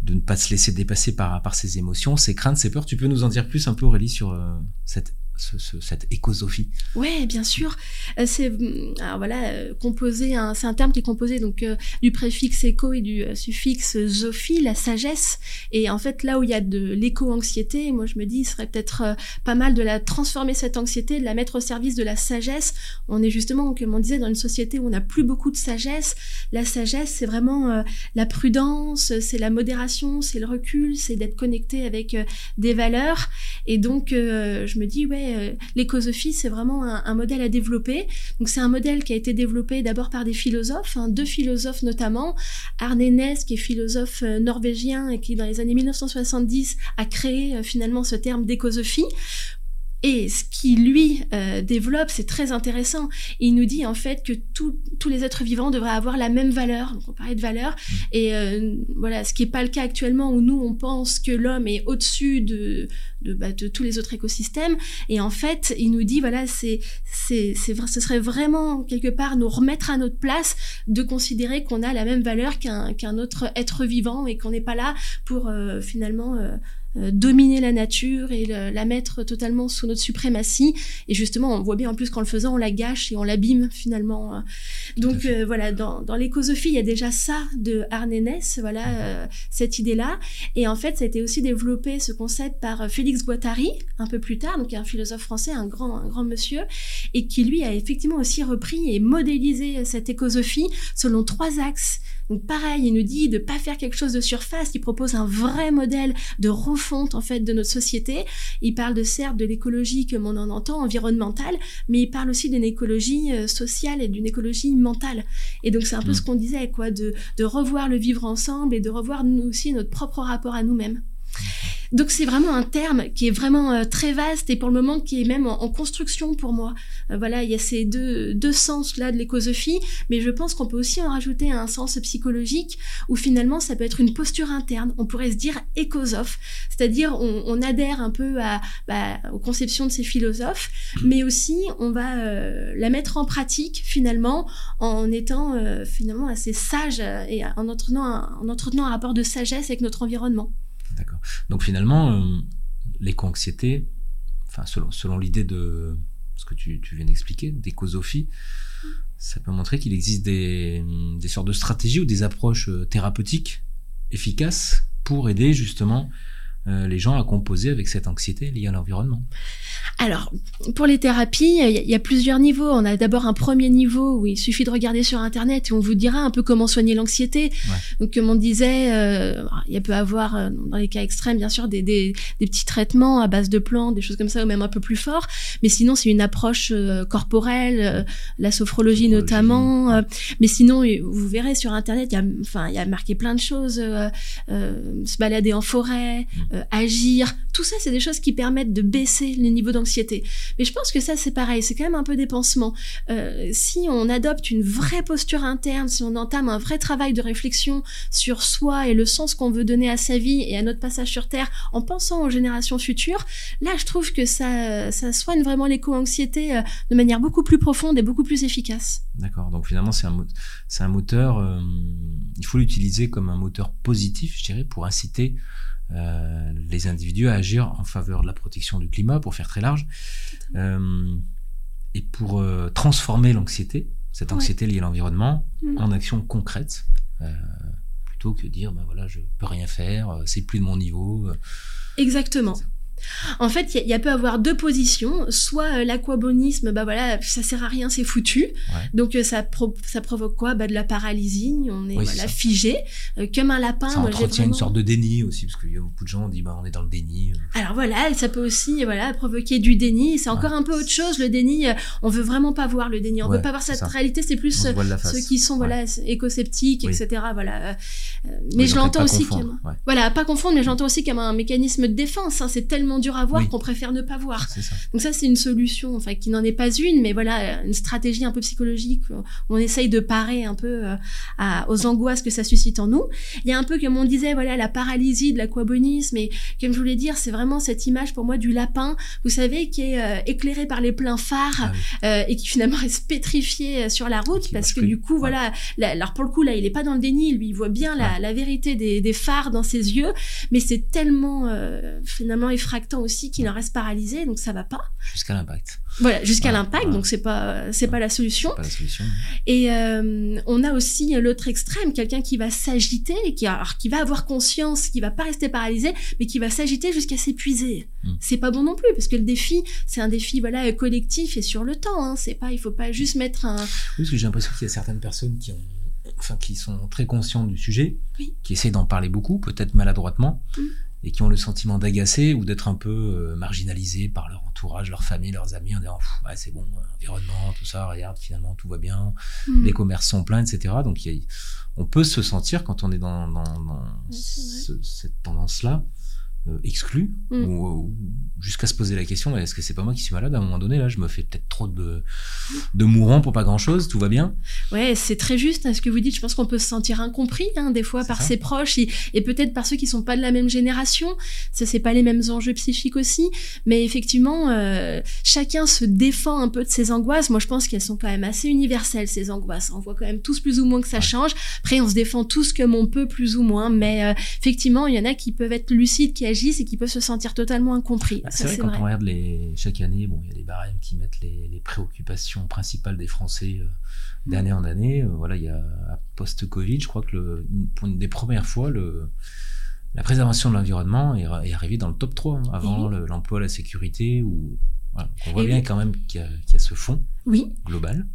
de ne pas se laisser dépasser par, par ses émotions, ses craintes, ses peurs. Tu peux nous en dire plus un peu, Aurélie, sur euh, cette cette écosophie Ouais, bien sûr. Euh, c'est alors voilà euh, composé, c'est un terme qui est composé donc euh, du préfixe éco et du suffixe zophie, la sagesse. Et en fait, là où il y a de l'éco-anxiété, moi je me dis, il serait peut-être pas mal de la transformer cette anxiété, de la mettre au service de la sagesse. On est justement, comme on disait, dans une société où on n'a plus beaucoup de sagesse. La sagesse, c'est vraiment la prudence, c'est la modération, c'est le recul, c'est d'être connecté avec des valeurs. Et donc, je me dis, ouais euh, l'écosophie, c'est vraiment un, modèle à développer. Donc c'est un modèle qui a été développé d'abord par des philosophes, hein, deux philosophes notamment, Arne Ness, qui est philosophe euh, norvégien et qui dans les années 1970 a créé euh, finalement ce terme d'écosophie et ce qui lui euh, développe, c'est très intéressant. Il nous dit en fait que tous les êtres vivants devraient avoir la même valeur. Donc on parlait de valeur. Mmh. Et euh, voilà, ce qui n'est pas le cas actuellement où nous on pense que l'homme est au-dessus de de, bah, de, tous les autres écosystèmes. Et en fait, il nous dit voilà, c'est c'est c'est ce serait vraiment quelque part nous remettre à notre place de considérer qu'on a la même valeur qu'un qu'un autre être vivant et qu'on n'est pas là pour euh, finalement dominer la nature et la mettre totalement sous notre suprématie. Et justement, on voit bien en plus qu'en le faisant, on la gâche et on l'abîme finalement. Donc euh, voilà, dans, dans l'écosophie, il y a déjà ça de Arnénès, voilà euh, cette idée-là. Et en fait, ça a été aussi développé ce concept par Félix Guattari un peu plus tard, donc un philosophe français, un grand, un grand monsieur, et qui lui a effectivement aussi repris et modélisé cette écosophie selon trois axes. Donc pareil, il nous dit de pas faire quelque chose de surface, il propose un vrai modèle de refonte en fait de notre société. Il parle de certes de l'écologie comme on en entend, environnementale, mais il parle aussi d'une écologie euh, sociale et d'une écologie mentale. Et donc c'est un peu mm. ce qu'on disait, quoi, de, de revoir le vivre ensemble et de revoir nous aussi notre propre rapport à nous-mêmes. Donc c'est vraiment un terme qui est vraiment euh, très vaste et pour le moment qui est même en, construction pour moi. Euh, voilà, il y a ces deux, deux sens là de l'écosophie, mais je pense qu'on peut aussi en rajouter un sens psychologique où finalement ça peut être une posture interne. On pourrait se dire écosophe, c'est-à-dire on, adhère un peu bah, aux conceptions de ces philosophes, mais aussi on va euh, la mettre en pratique finalement en étant finalement assez sage et en entretenant un rapport de sagesse avec notre environnement. Donc finalement, euh, l'éco-anxiété, enfin, selon, selon l'idée de ce que tu, tu viens d'expliquer, d'écosophie, ça peut montrer qu'il existe des, des sortes de stratégies ou des approches euh, thérapeutiques efficaces pour aider justement euh, les gens à composer avec cette anxiété liée à l'environnement Alors, pour les thérapies, il y, a plusieurs niveaux. On a d'abord un premier niveau où il suffit de regarder sur Internet et on vous dira un peu comment soigner l'anxiété. Donc, comme on disait, euh, il peut avoir, euh, dans les cas extrêmes, bien sûr, des, des, des, petits traitements à base de plantes, des choses comme ça, ou même un peu plus fort. Mais sinon, c'est une approche euh, corporelle, la sophrologie, notamment. mais sinon, vous verrez sur Internet, il y a, enfin, il y a marqué plein de choses. se balader en forêt, mm. Euh, agir. Tout ça, c'est des choses qui permettent de baisser les niveaux d'anxiété. Mais je pense que ça, c'est pareil, c'est quand même un peu dépensement. Euh, si on adopte une vraie posture interne, si on entame un vrai travail de réflexion sur soi et le sens qu'on veut donner à sa vie et à notre passage sur Terre en pensant aux générations futures, là, je trouve que ça, soigne vraiment l'éco-anxiété euh, de manière beaucoup plus profonde et beaucoup plus efficace. D'accord. Donc finalement, c'est un, c'est un moteur, il faut l'utiliser comme un moteur positif, je dirais, pour inciter euh, les individus à agir en faveur de la protection du climat, pour faire très large, euh, et pour euh, transformer l'anxiété, cette anxiété liée à l'environnement, mm. en action concrète, plutôt que dire, ben voilà, je peux rien faire, c'est plus de mon niveau. Exactement. En fait, il y, a peut avoir deux positions. Soit euh, l'aquabonisme, bah voilà, ça sert à rien, c'est foutu. Donc euh, ça, ça provoque quoi? Bah, De la paralysie, on est voilà, figé, euh, comme un lapin. Ça entretient une sorte de déni aussi, parce qu'il y a beaucoup de gens qui disent bah, on est dans le déni. Alors voilà, ça peut aussi voilà, provoquer du déni. C'est encore un peu autre chose. Le déni, on veut vraiment pas voir le déni. On veut pas voir cette réalité. C'est plus ceux qui sont voilà, éco-sceptiques, etc. Voilà. mais je l'entends aussi comme... Voilà, pas confondre, mais j'entends aussi comme un mécanisme de défense. Hein. C'est tellement dur à voir qu'on préfère ne pas voir. Donc ça, c'est une solution, enfin, qui n'en est pas une, mais voilà, une stratégie un peu psychologique où on essaye de parer un peu euh, à, aux angoisses que ça suscite en nous. Il y a un peu, comme on disait, voilà, la paralysie de l'aquabonisme, et comme je voulais dire, c'est vraiment cette image pour moi du lapin, vous savez, qui est euh, éclairé par les pleins phares ah euh, et qui finalement *laughs* reste pétrifié sur la route parce que du coup, voilà, alors pour le coup, là, il est pas dans le déni, lui, il voit bien la, la vérité des, des, phares dans ses yeux, mais c'est tellement finalement aussi qu'il en reste paralysé, donc ça va pas. Jusqu'à l'impact. Voilà, jusqu'à l'impact, donc c'est pas c'est pas la solution. Pas la solution. Et euh, on a aussi l'autre extrême, quelqu'un qui va s'agiter, qui alors, qui va avoir conscience, qui va pas rester paralysé, mais qui va s'agiter jusqu'à s'épuiser. Hmm. C'est pas bon non plus, parce que le défi, c'est un défi voilà collectif et sur le temps. Hein. C'est pas, il faut pas juste mettre un. Oui, parce que j'ai l'impression qu'il y a certaines personnes qui ont enfin qui sont très conscients du sujet, qui essaient d'en parler beaucoup, peut-être maladroitement, hmm et qui ont le sentiment d'agacer ou d'être un peu euh, marginalisés par leur entourage, leur famille, leurs amis, en disant ouais, c'est bon, euh, environnement, tout ça, regarde, finalement tout va bien, mm. les commerces sont pleins, etc. Donc on peut se sentir quand on est dans, cette tendance-là euh, exclu mm. ou, jusqu'à se poser la question est-ce que c'est pas moi qui suis malade à un moment donné là je me fais peut-être trop de de mourants pour pas grand chose tout va bien ouais c'est très juste hein, ce que vous dites. Je pense qu'on peut se sentir incompris hein, des fois par ses proches et, peut-être par ceux qui sont pas de la même génération. Ça c'est pas les mêmes enjeux psychiques aussi. Mais effectivement euh, chacun se défend un peu de ses angoisses. Moi je pense qu'elles sont quand même assez universelles ces angoisses. On voit quand même tous plus ou moins que ça change. Après on se défend tous comme on peut plus ou moins. Mais euh, effectivement il y en a qui peuvent être lucides qui et qui peuvent se sentir totalement incompris. Bah, c'est vrai, quand on regarde les, chaque année, bon, il y a des barèmes qui mettent les, préoccupations principales des Français euh, d'année en année. Euh, voilà, il y a post-Covid, je crois que le, pour une des premières fois, le, la préservation de l'environnement est, est, arrivée dans le top 3, hein, avant l'emploi, la sécurité. Ou, on voit bien quand même qu'il y, a ce fond oui. global.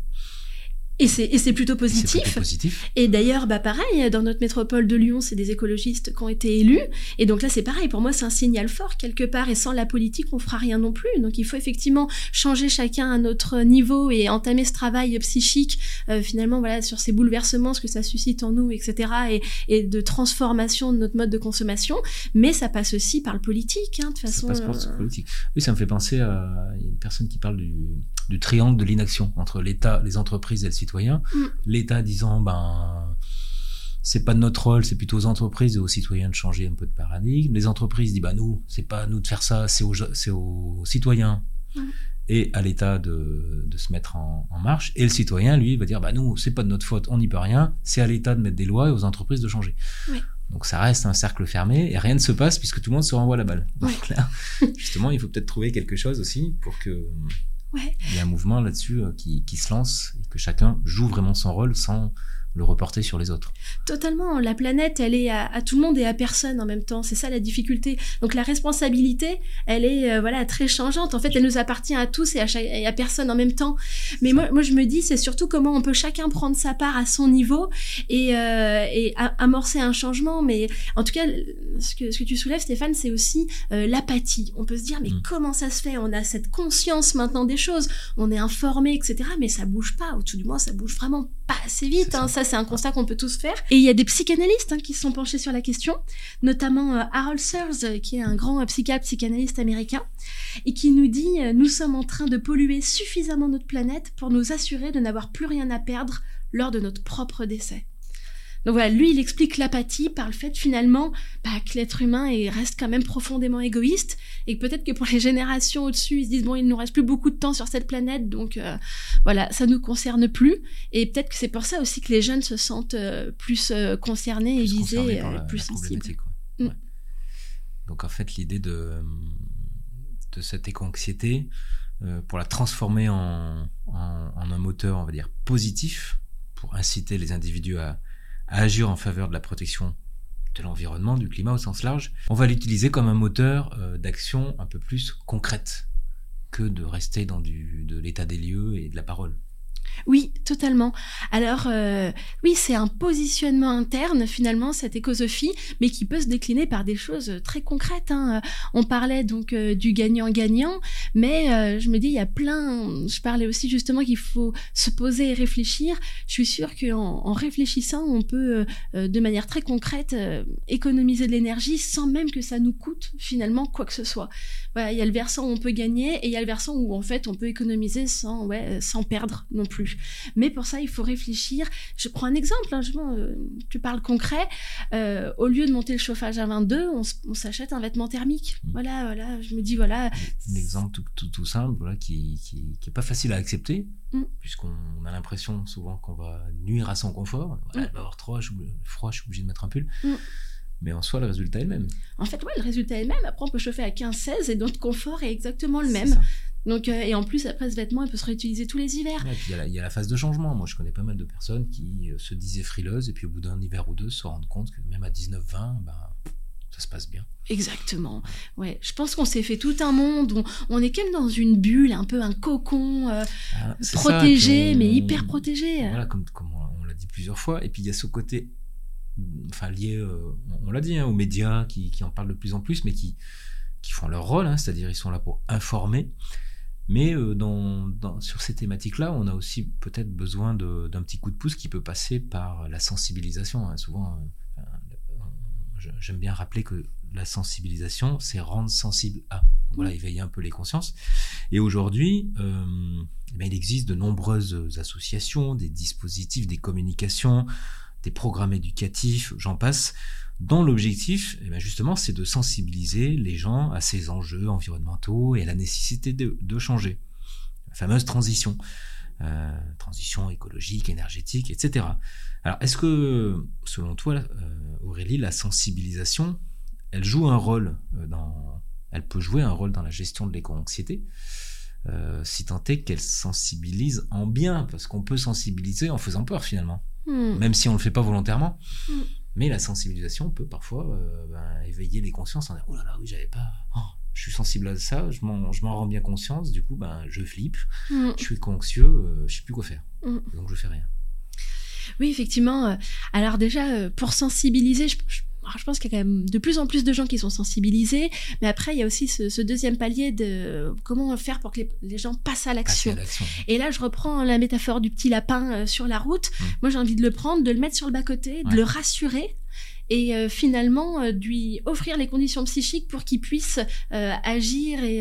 Et c'est plutôt positif. positif. Et d'ailleurs, bah pareil, dans notre métropole de Lyon, c'est des écologistes qui ont été élus. Et donc là, c'est pareil. Pour moi, c'est un signal fort quelque part. Et sans la politique, on fera rien non plus. Donc il faut effectivement changer chacun à notre niveau et entamer ce travail psychique, euh, finalement, voilà, sur ces bouleversements, ce que ça suscite en nous, etc. Et, et, de transformation de notre mode de consommation. Mais ça passe aussi par le politique, hein, de toute façon. Ça passe par le euh, politique. Oui, ça me fait penser à une personne qui parle du, du triangle de l'inaction entre l'État, les entreprises et le citoyen. Mm. L'État disant, ben, c'est pas de notre rôle, c'est plutôt aux entreprises et aux citoyens de changer un peu de paradigme. Les entreprises disent, bah nous, c'est pas à nous de faire ça, c'est aux, citoyens mm. et à l'État de, de, se mettre en, en, marche. Et le citoyen, lui, va dire, bah nous, c'est pas de notre faute, on n'y peut rien, c'est à l'État de mettre des lois et aux entreprises de changer. Donc ça reste un cercle fermé et rien ne se passe puisque tout le monde se renvoie la balle. Donc là, *laughs* justement, il faut peut-être trouver quelque chose aussi pour que il y a un mouvement là-dessus euh, qui, qui, se lance et que chacun joue vraiment son rôle sans le reporter sur les autres. Totalement. La planète, elle est à, tout le monde et à personne en même temps. C'est ça la difficulté. Donc la responsabilité, elle est euh, voilà très changeante. En fait, elle nous appartient à tous et à, et à personne en même temps. Mais moi, moi, je me dis, c'est surtout comment on peut chacun prendre sa part à son niveau et, euh, et amorcer un changement. Mais en tout cas, ce que, ce que tu soulèves, Stéphane, c'est aussi euh, l'apathie. On peut se dire, mais mm. comment ça se fait? On a cette conscience maintenant des choses. On est informé, etc. Mais ça bouge pas. Ou tout du moins, ça bouge vraiment pas assez vite. Hein c'est un constat qu'on peut tous faire. Et il y a des psychanalystes hein, qui se sont penchés sur la question, notamment euh, Harold Sears, euh, qui est un grand psychiatre psychanalyste américain, et qui nous dit euh, Nous sommes en train de polluer suffisamment notre planète pour nous assurer de n'avoir plus rien à perdre lors de notre propre décès. Donc voilà, lui, il explique l'apathie par le fait finalement bah, que l'être humain est, reste quand même profondément égoïste et peut-être que pour les générations au-dessus, ils se disent bon, il nous reste plus beaucoup de temps sur cette planète, donc euh, voilà, ça nous concerne plus. Et peut-être que c'est pour ça aussi que les jeunes se sentent euh, plus euh, concernés et visés, plus sensibles. Mm. Donc en fait, l'idée de, de cette éco-anxiété, pour la transformer en, en, en un moteur, on va dire, positif, pour inciter les individus à, à agir en faveur de la protection de l'environnement, du climat au sens large, on va l'utiliser comme un moteur euh, d'action un peu plus concrète que de rester dans de l'état des lieux et de la parole. Oui, totalement. Alors, euh, oui, c'est un positionnement interne, finalement, cette écosophie, mais qui peut se décliner par des choses très concrètes. Hein. On parlait donc euh, du gagnant-gagnant, mais euh, je me dis, il y a plein... Je parlais aussi justement qu'il faut se poser et réfléchir. Je suis sûre qu'en en réfléchissant, on peut, de manière très concrète, économiser de l'énergie sans même que ça nous coûte, finalement, quoi que ce soit. Voilà, il y a le versant où on peut gagner et il y a le versant où, en fait, on peut économiser sans, ouais, sans perdre non plus. Mais pour ça, il faut réfléchir. Je prends un exemple, hein, euh, tu parles concret. Euh, au lieu de monter le chauffage à 22, on, s'achète un vêtement thermique. Mmh. Voilà, voilà. Je me dis, voilà. Un exemple tout, simple, voilà, qui, qui, est pas facile à accepter, mmh. puisqu'on a l'impression souvent qu'on va nuire à son confort. Voilà, mmh. avoir trop froid, je suis obligé de mettre un pull. Mais en soi, le résultat est le même. En fait, ouais, le résultat est le même. Après, on peut chauffer à 15-16 et notre confort est exactement le même. Donc, euh, et en plus, après, ce vêtement, il peut se réutiliser tous les hivers. et puis, il y, a la phase de changement. Moi, je connais pas mal de personnes qui euh, se disaient frileuses et puis au bout d'un hiver ou deux se rendent compte que même à 19-20, ben, ça se passe bien. Exactement. Ouais, je pense qu'on s'est fait tout un monde. On, on, est comme dans une bulle, un peu un cocon euh, ah, protégé, mais hyper protégé. Voilà, comme, comme on, l'a dit plusieurs fois. Et puis, il y a ce côté, enfin, lié, on l'a dit, hein, aux médias qui, qui, en parlent de plus en plus, mais qui, qui font leur rôle, hein, c'est-à-dire ils sont là pour informer. Mais euh, dans, sur ces thématiques-là, on a aussi peut-être besoin d'un petit coup de pouce qui peut passer par la sensibilisation. Hein. Souvent, euh, j'aime bien rappeler que la sensibilisation, c'est rendre sensible à. voilà, éveiller un peu les consciences. Et aujourd'hui, euh, eh il existe de nombreuses associations, des dispositifs, des communications, des programmes éducatifs, j'en passe, dont l'objectif, eh ben, justement, c'est de sensibiliser les gens à ces enjeux environnementaux et à la nécessité de, changer. La fameuse transition. Euh, transition écologique, énergétique, etc. Alors, est-ce que, selon toi, euh, Aurélie, la sensibilisation, elle joue un rôle euh, dans, elle peut jouer un rôle dans la gestion de l'éco-anxiété, si tant est qu'elle sensibilise en bien, parce qu'on peut sensibiliser en faisant peur finalement, hmm. même si on le fait pas volontairement. Hmm. Mais la sensibilisation peut parfois ben, éveiller les consciences en disant, oh là là, oui, j'avais pas... Oh, je suis sensible à ça, je m'en, je m'en rends bien conscience, du coup, ben, je flippe, mm. je suis anxieux, euh, je sais plus quoi faire. Donc, je fais rien. Oui, effectivement. Euh, alors déjà, euh, pour sensibiliser, je, pense qu'il y a quand même de plus en plus de gens qui sont sensibilisés, mais après, il y a aussi ce, deuxième palier de comment faire pour que les, gens passent à l'action. Et là, je reprends la métaphore du petit lapin sur la route. Mm. Moi, j'ai envie de le prendre, de le mettre sur le bas-côté, de le rassurer et euh, finalement euh, lui offrir les conditions psychiques pour qu'il puisse euh, agir et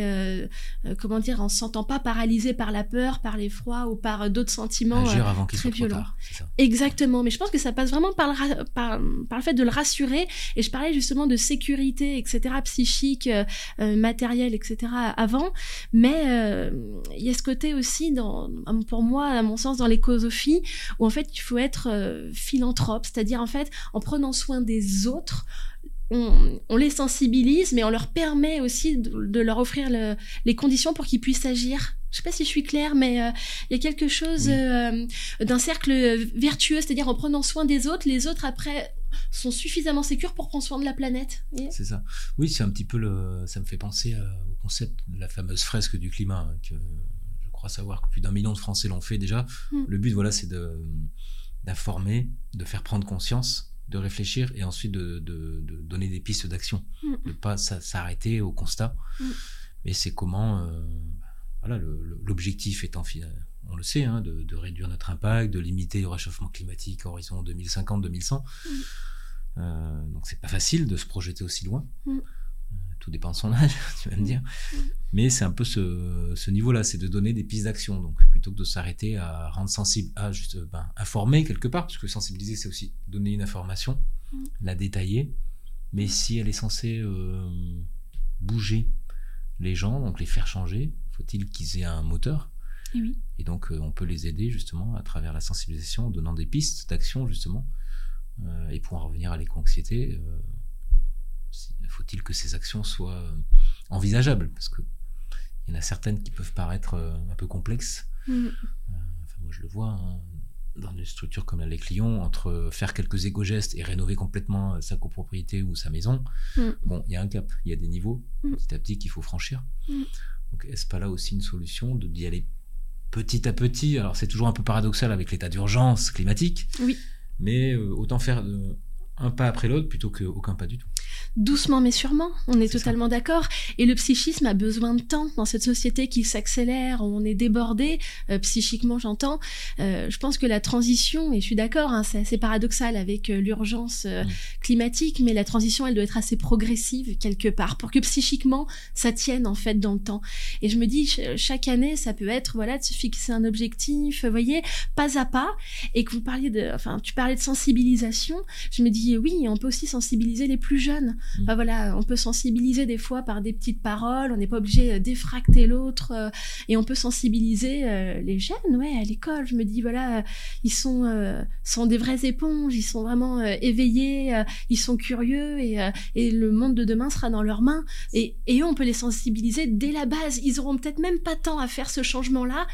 comment dire en se sentant pas paralysé par la peur, par l'effroi ou par d'autres sentiments agir avant très violents. Exactement, mais je pense que ça passe vraiment par le, par, par le fait de le rassurer. Et je parlais justement de sécurité etc psychique, matériel etc avant, mais il y a ce côté aussi dans pour moi à mon sens dans l'écosophie où en fait il faut être philanthrope, c'est-à-dire en fait en prenant soin des autres, on, les sensibilise, mais on leur permet aussi de, leur offrir les conditions pour qu'ils puissent agir. Je sais pas si je suis claire, mais euh, il y a quelque chose euh, d'un cercle vertueux, c'est-à-dire en prenant soin des autres, les autres après sont suffisamment sécures pour prendre soin de la planète. C'est ça. Oui, c'est un petit peu le. Ça me fait penser euh, au concept de la fameuse fresque du climat hein, que je crois savoir que plus d'un million de Français l'ont fait déjà. Hmm. Le but, voilà, c'est de d'informer, de faire prendre conscience de réfléchir et ensuite de, donner des pistes d'action, mm. de ne pas s'arrêter au constat. Mm. Mais c'est comment, euh, voilà, l'objectif étant, on le sait, hein, de, réduire notre impact, de limiter le réchauffement climatique à horizon 2050-2100. Mm. Euh, donc c'est pas facile de se projeter aussi loin tout dépend de son âge, *laughs* tu vas me dire. Mais c'est un peu ce, niveau-là, c'est de donner des pistes d'action. Donc plutôt que de s'arrêter à rendre sensible, à juste ben, informer quelque part, parce que sensibiliser, c'est aussi donner une information, la détailler. Mais si elle est censée euh, bouger les gens, donc les faire changer, faut-il qu'ils aient un moteur? Et, donc euh, on peut les aider justement à travers la sensibilisation, en donnant des pistes d'action justement. Euh, et pour en revenir à l'éco-anxiété, faut-il que ces actions soient euh, envisageables? Parce qu'il y en a certaines qui peuvent paraître euh, un peu complexes. Mm. Euh, moi, je le vois hein, dans une structure comme la Les Clients, entre faire quelques égo-gestes et rénover complètement sa copropriété ou sa maison. Mm. Bon, il y a un cap, il y a des niveaux mm. petit à petit qu'il faut franchir. Donc, est-ce pas là aussi une solution de d'y aller petit à petit? Alors, c'est toujours un peu paradoxal avec l'état d'urgence climatique. Oui. Mais autant faire un pas après l'autre plutôt qu'aucun pas du tout doucement mais sûrement, on est, totalement d'accord. Et le psychisme a besoin de temps dans cette société qui s'accélère, on est débordé, euh, psychiquement j'entends. Euh, je pense que la transition, et je suis d'accord, hein, c'est paradoxal avec euh, l'urgence mm. Climatique, mais la transition, elle doit être assez progressive quelque part pour que psychiquement ça tienne en fait dans le temps. Et je me dis, chaque année, ça peut être voilà de se fixer un objectif, vous voyez, pas à pas, et que vous parliez de, enfin, tu parlais de sensibilisation, je me dis oui, on peut aussi sensibiliser les plus jeunes. Mm. voilà, on peut sensibiliser des fois par des petites paroles, on n'est pas obligé d'effracter l'autre, euh, et on peut sensibiliser euh, les jeunes, ouais, à l'école. Je me dis, voilà, ils sont, euh, sont des vraies éponges, ils sont vraiment éveillés, ils sont curieux, et, et, le monde de demain sera dans leurs mains. Et, et eux, on peut les sensibiliser dès la base. Ils auront peut-être même pas temps à faire ce changement-là,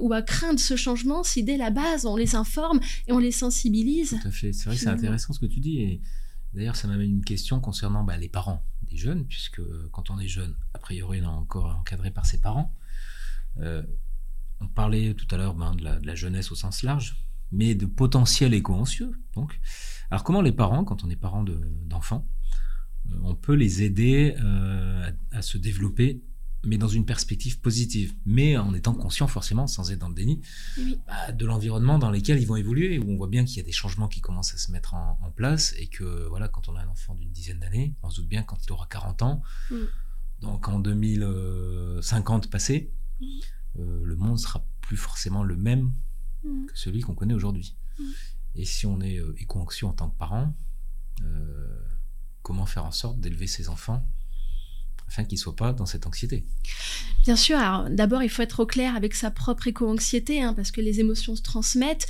ou à craindre ce changement, si dès la base, on les informe et on les sensibilise. Tout à fait. C'est vrai que c'est intéressant ce que tu dis. Et D'ailleurs, ça m'amène une question concernant bah, les parents des jeunes, puisque quand on est jeune, a priori, on est encore encadré par ses parents. Euh, on parlait tout à l'heure ben, de, la, jeunesse au sens large, mais de potentiel éco-anxieux. Donc, alors comment les parents, quand on est parent d'enfants, euh, on peut les aider euh, à, se développer mais dans une perspective positive, mais en étant conscient forcément, sans être dans le déni, bah, de l'environnement dans lequel ils vont évoluer, où on voit bien qu'il y a des changements qui commencent à se mettre en, place, et que voilà, quand on a un enfant d'une dizaine d'années, on se doute bien quand il aura 40 ans, mm. donc en 2050 passé, mm. euh, le monde sera plus forcément le même mm. que celui qu'on connaît aujourd'hui. Et si on est euh, éco-anxieux en tant que parent, euh, comment faire en sorte d'élever ses enfants afin qu'il ne soit pas dans cette anxiété. Bien sûr, alors d'abord il faut être au clair avec sa propre éco-anxiété, hein, parce que les émotions se transmettent,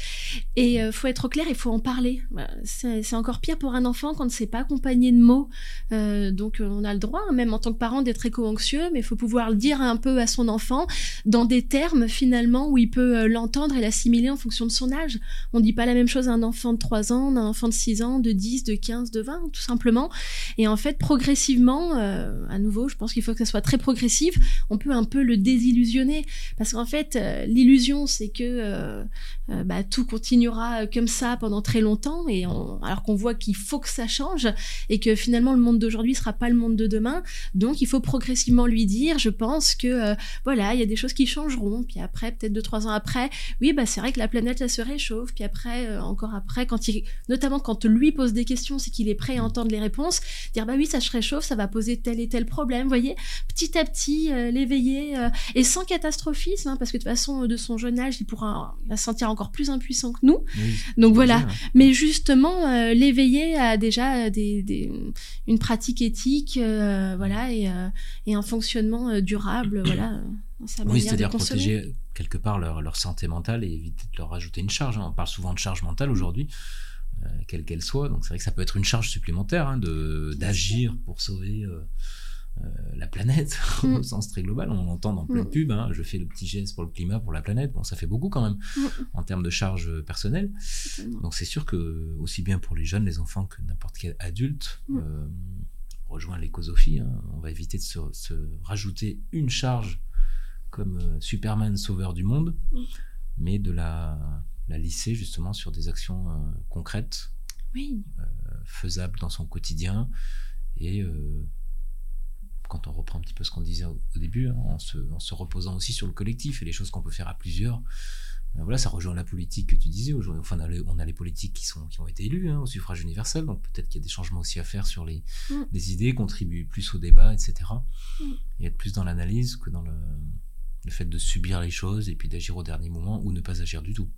et il euh, faut être au clair, il faut en parler. C'est encore pire pour un enfant quand ne sait pas accompagner de mots. Euh, donc on a le droit, hein, même en tant que parent, d'être éco-anxieux, mais il faut pouvoir le dire un peu à son enfant dans des termes finalement où il peut euh, l'entendre et l'assimiler en fonction de son âge. On ne dit pas la même chose à un enfant de 3 ans, d'un enfant de 6 ans, de 10, de 15, de 20, tout simplement. Et en fait, progressivement, à nouveau, je pense qu'il faut que ça soit très progressif, on peut un peu le désillusionner. Parce qu'en fait, euh, l'illusion, c'est que euh, euh, bah, tout continuera comme ça pendant très longtemps, et alors qu'on voit qu'il faut que ça change, et que finalement le monde d'aujourd'hui sera pas le monde de demain. Donc il faut progressivement lui dire, je pense que voilà, il y a des choses qui changeront. Puis après, peut-être deux trois ans après, oui, bah c'est vrai que la planète elle se réchauffe. Puis après, encore après, quand il, notamment quand lui pose des questions, c'est qu'il est prêt à entendre les réponses, dire bah oui, ça se réchauffe, ça va poser tel et tel problème. Vous voyez, petit à petit, l'éveiller euh, et sans catastrophisme, hein, parce que de toute façon, de son jeune âge, il pourra va se sentir encore plus impuissant que nous. Donc voilà. Mais justement, euh, l'éveiller à déjà des, une pratique éthique, euh, voilà, et, et, un fonctionnement durable, voilà. oui, c'est-à-dire protéger quelque part leur, leur, santé mentale et éviter de leur ajouter une charge. Hein. On parle souvent de charge mentale aujourd'hui. quelle qu'elle soit. Donc c'est vrai que ça peut être une charge supplémentaire hein, de d'agir pour sauver euh, la planète *laughs* au mm. sens très global. On entend dans plein de mm. pubs, hein, je fais le petit geste pour le climat, pour la planète. Bon, ça fait beaucoup quand même mm. en termes de charge personnelle. Donc c'est sûr que aussi bien pour les jeunes, les enfants que n'importe quel adulte, euh, rejoint l'écosophie, hein, on va éviter de se, rajouter une charge comme euh, Superman sauveur du monde, mais de la, la, lisser justement sur des actions concrètes, faisables dans son quotidien et quand on reprend un petit peu ce qu'on disait au, début, hein, en, se, reposant aussi sur le collectif et les choses qu'on peut faire à plusieurs. Ben voilà, ça rejoint la politique que tu disais. Aujourd'hui, enfin, on a, les, politiques qui, sont, qui ont été élus hein, au suffrage universel, donc peut-être qu'il y a des changements aussi à faire sur les, mm. idées, contribuer plus au débat, etc. Mm. Et être plus dans l'analyse que dans le, le fait de subir les choses et puis d'agir au dernier moment ou ne pas agir du tout.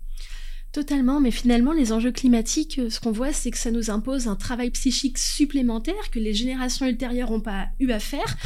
Totalement, mais finalement, les enjeux climatiques, euh, ce qu'on voit, c'est que ça nous impose un travail psychique supplémentaire que les générations ultérieures n'ont pas eu à faire.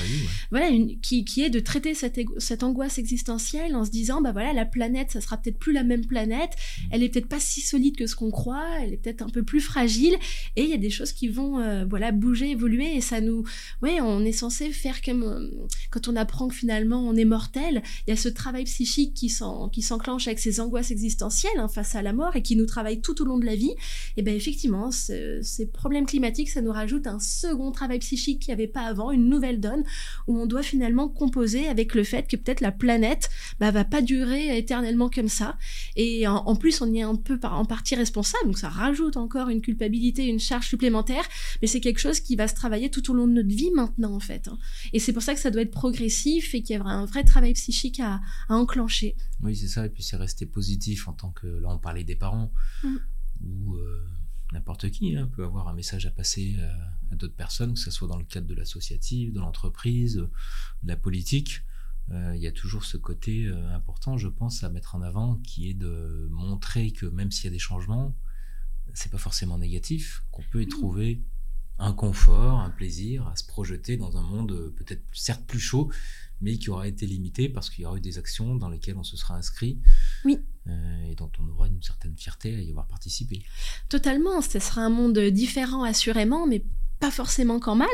Voilà, qui, qui, est de traiter cette, cette, angoisse existentielle en se disant, bah voilà, la planète, ça sera peut-être plus la même planète, mm. elle est peut-être pas si solide que ce qu'on croit, elle est peut-être un peu plus fragile, et il y a des choses qui vont, euh, voilà, bouger, évoluer, et ça nous, ouais, on est censé faire comme euh, quand on apprend que finalement on est mortel, il y a ce travail psychique qui s'enclenche avec ces angoisses existentielles hein, face à la et qui nous travaille tout au long de la vie, et eh bien effectivement, ces problèmes climatiques, ça nous rajoute un second travail psychique qu'il n'y avait pas avant, une nouvelle donne, où on doit finalement composer avec le fait que peut-être la planète bah, va pas durer éternellement comme ça. Et en, plus, on y est un peu en partie responsable, donc ça rajoute encore une culpabilité, une charge supplémentaire, mais c'est quelque chose qui va se travailler tout au long de notre vie maintenant, en fait. Hein. Et c'est pour ça que ça doit être progressif et qu'il y a un vrai travail psychique à enclencher. Oui, c'est ça. Et puis c'est rester positif en tant que. Là, on parlait des parents mm. ou euh, n'importe qui hein, peut avoir un message à passer euh, à d'autres personnes, que ce soit dans le cadre de l'associatif, de l'entreprise, de la politique. Euh, il y a toujours ce côté important, je pense, à mettre en avant, qui est de montrer que même s'il y a des changements, c'est pas forcément négatif, qu'on peut y mm. trouver un confort, un plaisir à se projeter dans un monde peut-être certes plus chaud, mais qui aura été limité parce qu'il y aura eu des actions dans lesquelles on se sera inscrit. Oui. Euh, et dont on aura une certaine fierté à y avoir participé. Totalement, ce sera un monde différent assurément, mais pas forcément qu'en mal.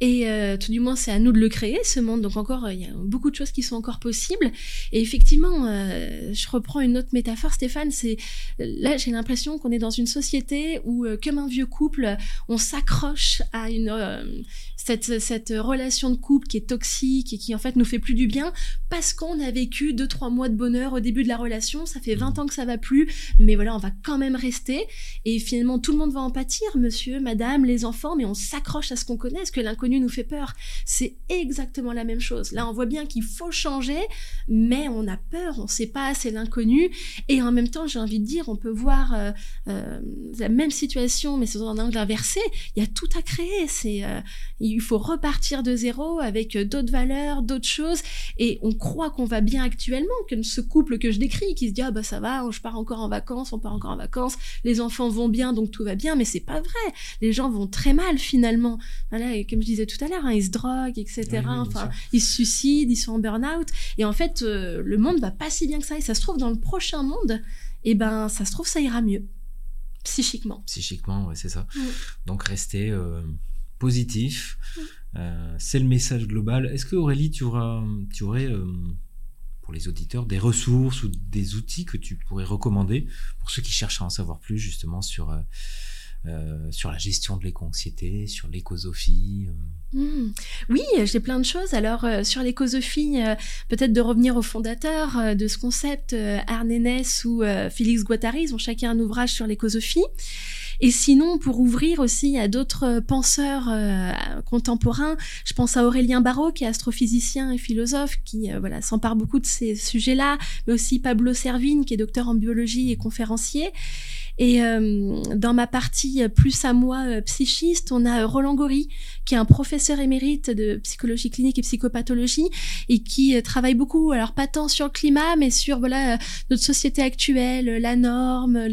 Et euh, tout du moins, c'est à nous de le créer, ce monde. Donc encore, il y a beaucoup de choses qui sont encore possibles. Et effectivement, euh, je reprends une autre métaphore, Stéphane. C'est là, j'ai l'impression qu'on est dans une société où, euh, comme un vieux couple, on s'accroche à une cette, cette relation de couple qui est toxique et qui en fait nous fait plus du bien parce qu'on a vécu deux trois mois de bonheur au début de la relation. Ça fait 20 ans que ça va plus, mais voilà, on va quand même rester. Et finalement, tout le monde va en pâtir, monsieur, madame, les enfants, mais on s'accroche à ce qu'on connaît, parce que l'inconnu nous fait peur? C'est exactement la même chose. Là, on voit bien qu'il faut changer, mais on a peur, on ne sait pas, c'est l'inconnu. Et en même temps, j'ai envie de dire, on peut voir euh, euh, la même situation, mais sous un angle inversé. Il y a tout à créer. C'est, euh, il faut repartir de zéro avec d'autres valeurs, d'autres choses. Et on croit qu'on va bien actuellement, que ce couple que je décris, qui se dit ah bah ça va, je pars encore en vacances, on part encore en vacances, les enfants vont bien, donc tout va bien. Mais c'est pas vrai. Les gens vont très mal finalement. Voilà, et comme je disais tout à l'heure, hein, ils se droguent, etc. enfin, ils se suicident, ils sont en burn-out. Et en fait, euh, le monde va pas si bien que ça. Et ça se trouve dans le prochain monde, et eh ben, ça se trouve ça ira mieux psychiquement. Psychiquement, ouais, c'est ça. Mm. Donc rester euh, positif, mm. euh, c'est le message global. Est-ce que Aurélie, tu, auras, tu aurais pour les auditeurs des ressources ou des outils que tu pourrais recommander pour ceux qui cherchent à en savoir plus justement sur euh, sur la gestion de l'éco-anxiété, sur l'écosophie euh. mmh. Oui, j'ai plein de choses. Alors, euh, sur l'écosophie, peut-être de revenir aux fondateurs de ce concept, Arne ou Félix Guattari, ils ont chacun un ouvrage sur l'écosophie. Et sinon, pour ouvrir aussi à d'autres penseurs contemporains, je pense à Aurélien Barraud, qui est astrophysicien et philosophe, qui s'empare beaucoup de ces sujets-là, mais aussi Pablo Servine, qui est docteur en biologie et conférencier. Et euh, dans ma partie plus à moi euh, psychiste, on a Roland Gori, qui est un professeur émérite de psychologie clinique et psychopathologie et qui euh, travaille beaucoup, alors pas tant sur le climat, mais sur voilà notre société actuelle, la norme,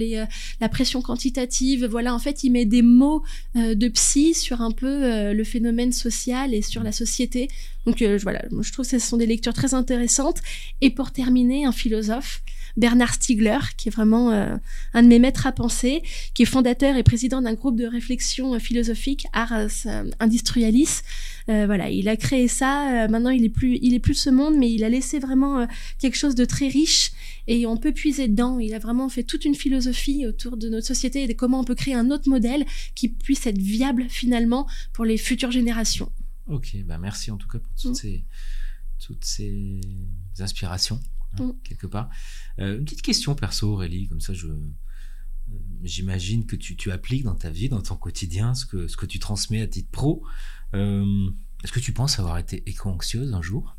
la pression quantitative. Voilà, en fait, il met des mots de psy sur un peu le phénomène social et sur la société. Donc voilà, je trouve que ce sont des lectures très intéressantes. Et pour terminer, un philosophe. Bernard Stiegler, qui est vraiment euh, un de mes maîtres à penser, qui est fondateur et président d'un groupe de réflexion philosophique, Ars Industrialis. Euh, voilà, il a créé ça. Euh, maintenant, il est plus, il est plus ce monde, mais il a laissé vraiment quelque chose de très riche et on peut puiser dedans. Il a vraiment fait toute une philosophie autour de notre société et de comment on peut créer un autre modèle qui puisse être viable finalement pour les futures générations. Ok, bah merci en tout cas pour toutes, mm. ces, toutes ces inspirations. Hein, mm. quelque part. Euh, une petite question perso, Aurélie, comme ça, je, euh, j'imagine que tu, tu, appliques dans ta vie, dans ton quotidien, ce que, ce que tu transmets à titre pro. Euh, est-ce que tu penses avoir été éco-anxieuse un jour?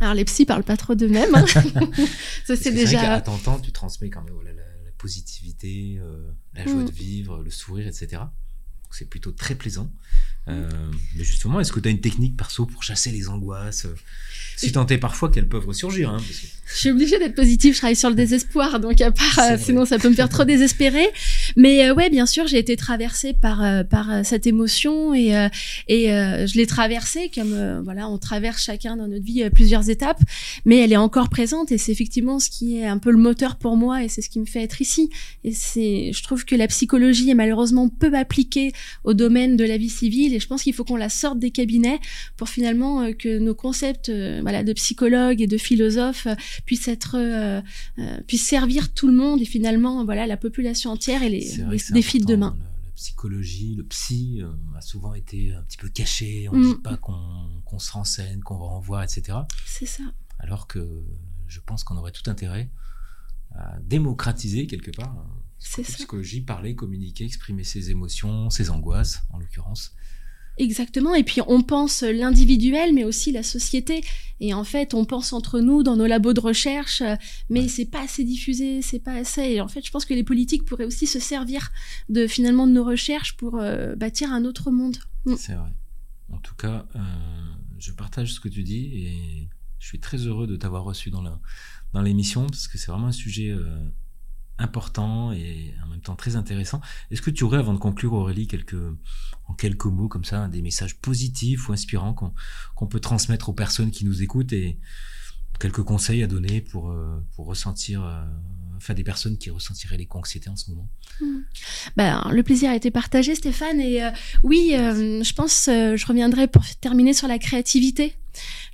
Alors, les psys parlent pas trop d'eux-mêmes. Hein. *laughs* ça, c'est déjà. À t'entendre, tu transmets quand même la, positivité, la joie mm. de vivre, le sourire, etc. C'est plutôt très plaisant. Mais justement, est-ce que tu as une technique perso pour chasser les angoisses si tant est parfois qu'elles peuvent ressurgir. Hein, Je suis obligée d'être positive, je travaille sur le désespoir, donc à part, euh, sinon ça peut me faire trop *laughs* désespérer. Mais euh, ouais, bien sûr, j'ai été traversée par euh, par cette émotion et et je l'ai traversée comme voilà, on traverse chacun dans notre vie plusieurs étapes, mais elle est encore présente et c'est effectivement ce qui est un peu le moteur pour moi et c'est ce qui me fait être ici. Et c'est, je trouve que la psychologie est malheureusement peu appliquée au domaine de la vie civile et je pense qu'il faut qu'on la sorte des cabinets pour finalement que nos concepts de psychologues et de philosophes euh, puissent être, euh, euh, puissent servir tout le monde et finalement, voilà, la population entière et les, défis de demain. La, psychologie, le psy a souvent été un petit peu caché. On ne mm. dit pas qu'on se renseigne, qu'on va en voir, etc. C'est ça. Alors que je pense qu'on aurait tout intérêt à démocratiser quelque part la psychologie, parler, communiquer, exprimer ses émotions, ses angoisses, en l'occurrence. Exactement. Et puis on pense l'individuel, mais aussi la société. Et en fait, on pense entre nous dans nos labos de recherche, mais c'est pas assez diffusé, c'est pas assez. Et en fait, je pense que les politiques pourraient aussi se servir de finalement de nos recherches pour euh, bâtir un autre monde. Mm. C'est vrai. En tout cas, euh, je partage ce que tu dis et je suis très heureux de t'avoir reçu dans la dans l'émission parce que c'est vraiment un sujet euh, important et en même temps très intéressant. Est-ce que tu aurais, avant de conclure, Aurélie, en quelques mots comme ça, des messages positifs ou inspirants qu'on peut transmettre aux personnes qui nous écoutent et quelques conseils à donner pour, euh, pour ressentir, euh, enfin des personnes qui ressentiraient les anxiété en ce moment? Mmh. Ben, le plaisir a été partagé, Stéphane. Et euh, oui, je pense, je reviendrai pour terminer sur la créativité.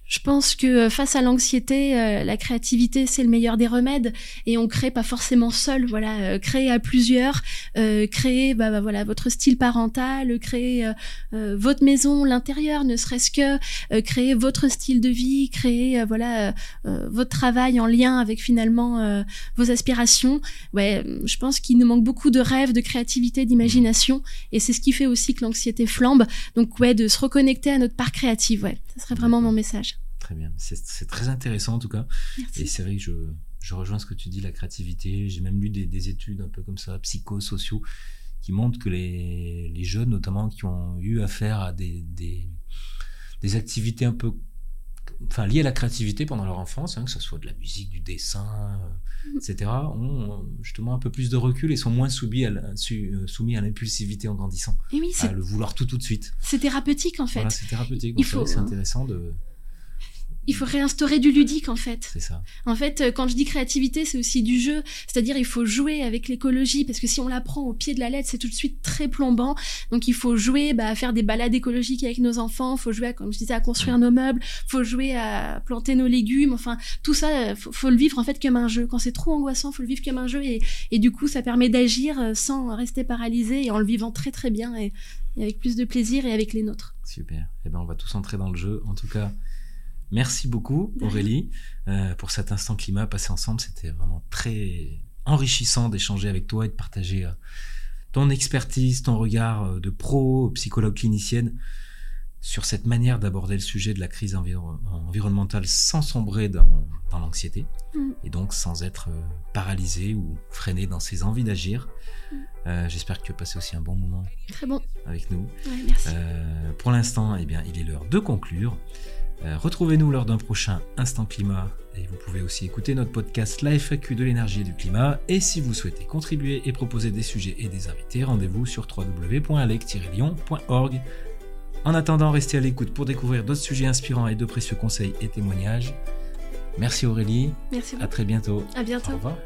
Je pense que euh, face à l'anxiété, euh, la créativité c'est le meilleur des remèdes et on crée pas forcément seul. Voilà, euh, créer à plusieurs, créer bah, bah, voilà votre style parental, créer votre maison, l'intérieur, ne serait-ce que créer votre style de vie, créer voilà votre travail en lien avec finalement vos aspirations. Ouais, je pense qu'il nous manque beaucoup de rêves, de créativité, d'imagination et c'est ce qui fait aussi que l'anxiété flambe. Donc ouais, de se reconnecter à notre part créative. Ouais, ça serait vraiment mon message. Très bien. C'est très intéressant en tout cas. Et c'est vrai que je, je, rejoins ce que tu dis, la créativité. J'ai même lu des, études un peu comme ça, psychosociaux, qui montrent que les, les, jeunes, notamment, qui ont eu affaire à des, des, des activités un peu enfin, liées à la créativité pendant leur enfance, hein, que ce soit de la musique, du dessin, euh, etc., ont justement un peu plus de recul et sont moins soumis à, soumis à l'impulsivité en grandissant. Et oui, à le vouloir tout tout de suite. C'est thérapeutique en fait. Voilà, c'est thérapeutique. Il faut... C'est intéressant de il faut réinstaurer du ludique en fait. C'est ça. En fait, euh, quand je dis créativité, c'est aussi du jeu. C'est-à-dire, il faut jouer avec l'écologie parce que si on la prend au pied de la lettre, c'est tout de suite très plombant. Donc, il faut jouer bah, à faire des balades écologiques avec nos enfants. Il faut jouer, à, comme je disais, à construire nos meubles. Il faut jouer à planter nos légumes. Enfin, tout ça, euh, faut, faut le vivre en fait comme un jeu. Quand c'est trop angoissant, faut le vivre comme un jeu et, et du coup, ça permet d'agir euh, sans rester paralysé et en le vivant très très bien et, et avec plus de plaisir et avec les nôtres. Super. Eh ben, on va tous entrer dans le jeu. En tout cas. Merci beaucoup Aurélie euh, pour cet instant climat passé ensemble. C'était vraiment très enrichissant d'échanger avec toi et de partager euh, ton expertise, ton regard euh, de pro, psychologue clinicienne sur cette manière d'aborder le sujet de la crise environnementale sans sombrer dans, l'anxiété mm. et donc sans être paralysé ou freiné dans ses envies d'agir. Mm. J'espère que tu as passé aussi un bon moment Très bon. avec nous. merci. pour l'instant, eh bien, il est l'heure de conclure. Euh, retrouvez-nous lors d'un prochain Instant Climat et vous pouvez aussi écouter notre podcast La FAQ de l'énergie et du climat. Et si vous souhaitez contribuer et proposer des sujets et des invités, rendez-vous sur www.alec-lyon.org. En attendant, restez à l'écoute pour découvrir d'autres sujets inspirants et de précieux conseils et témoignages. Merci Aurélie. Merci. À très bientôt. À bientôt. Au revoir.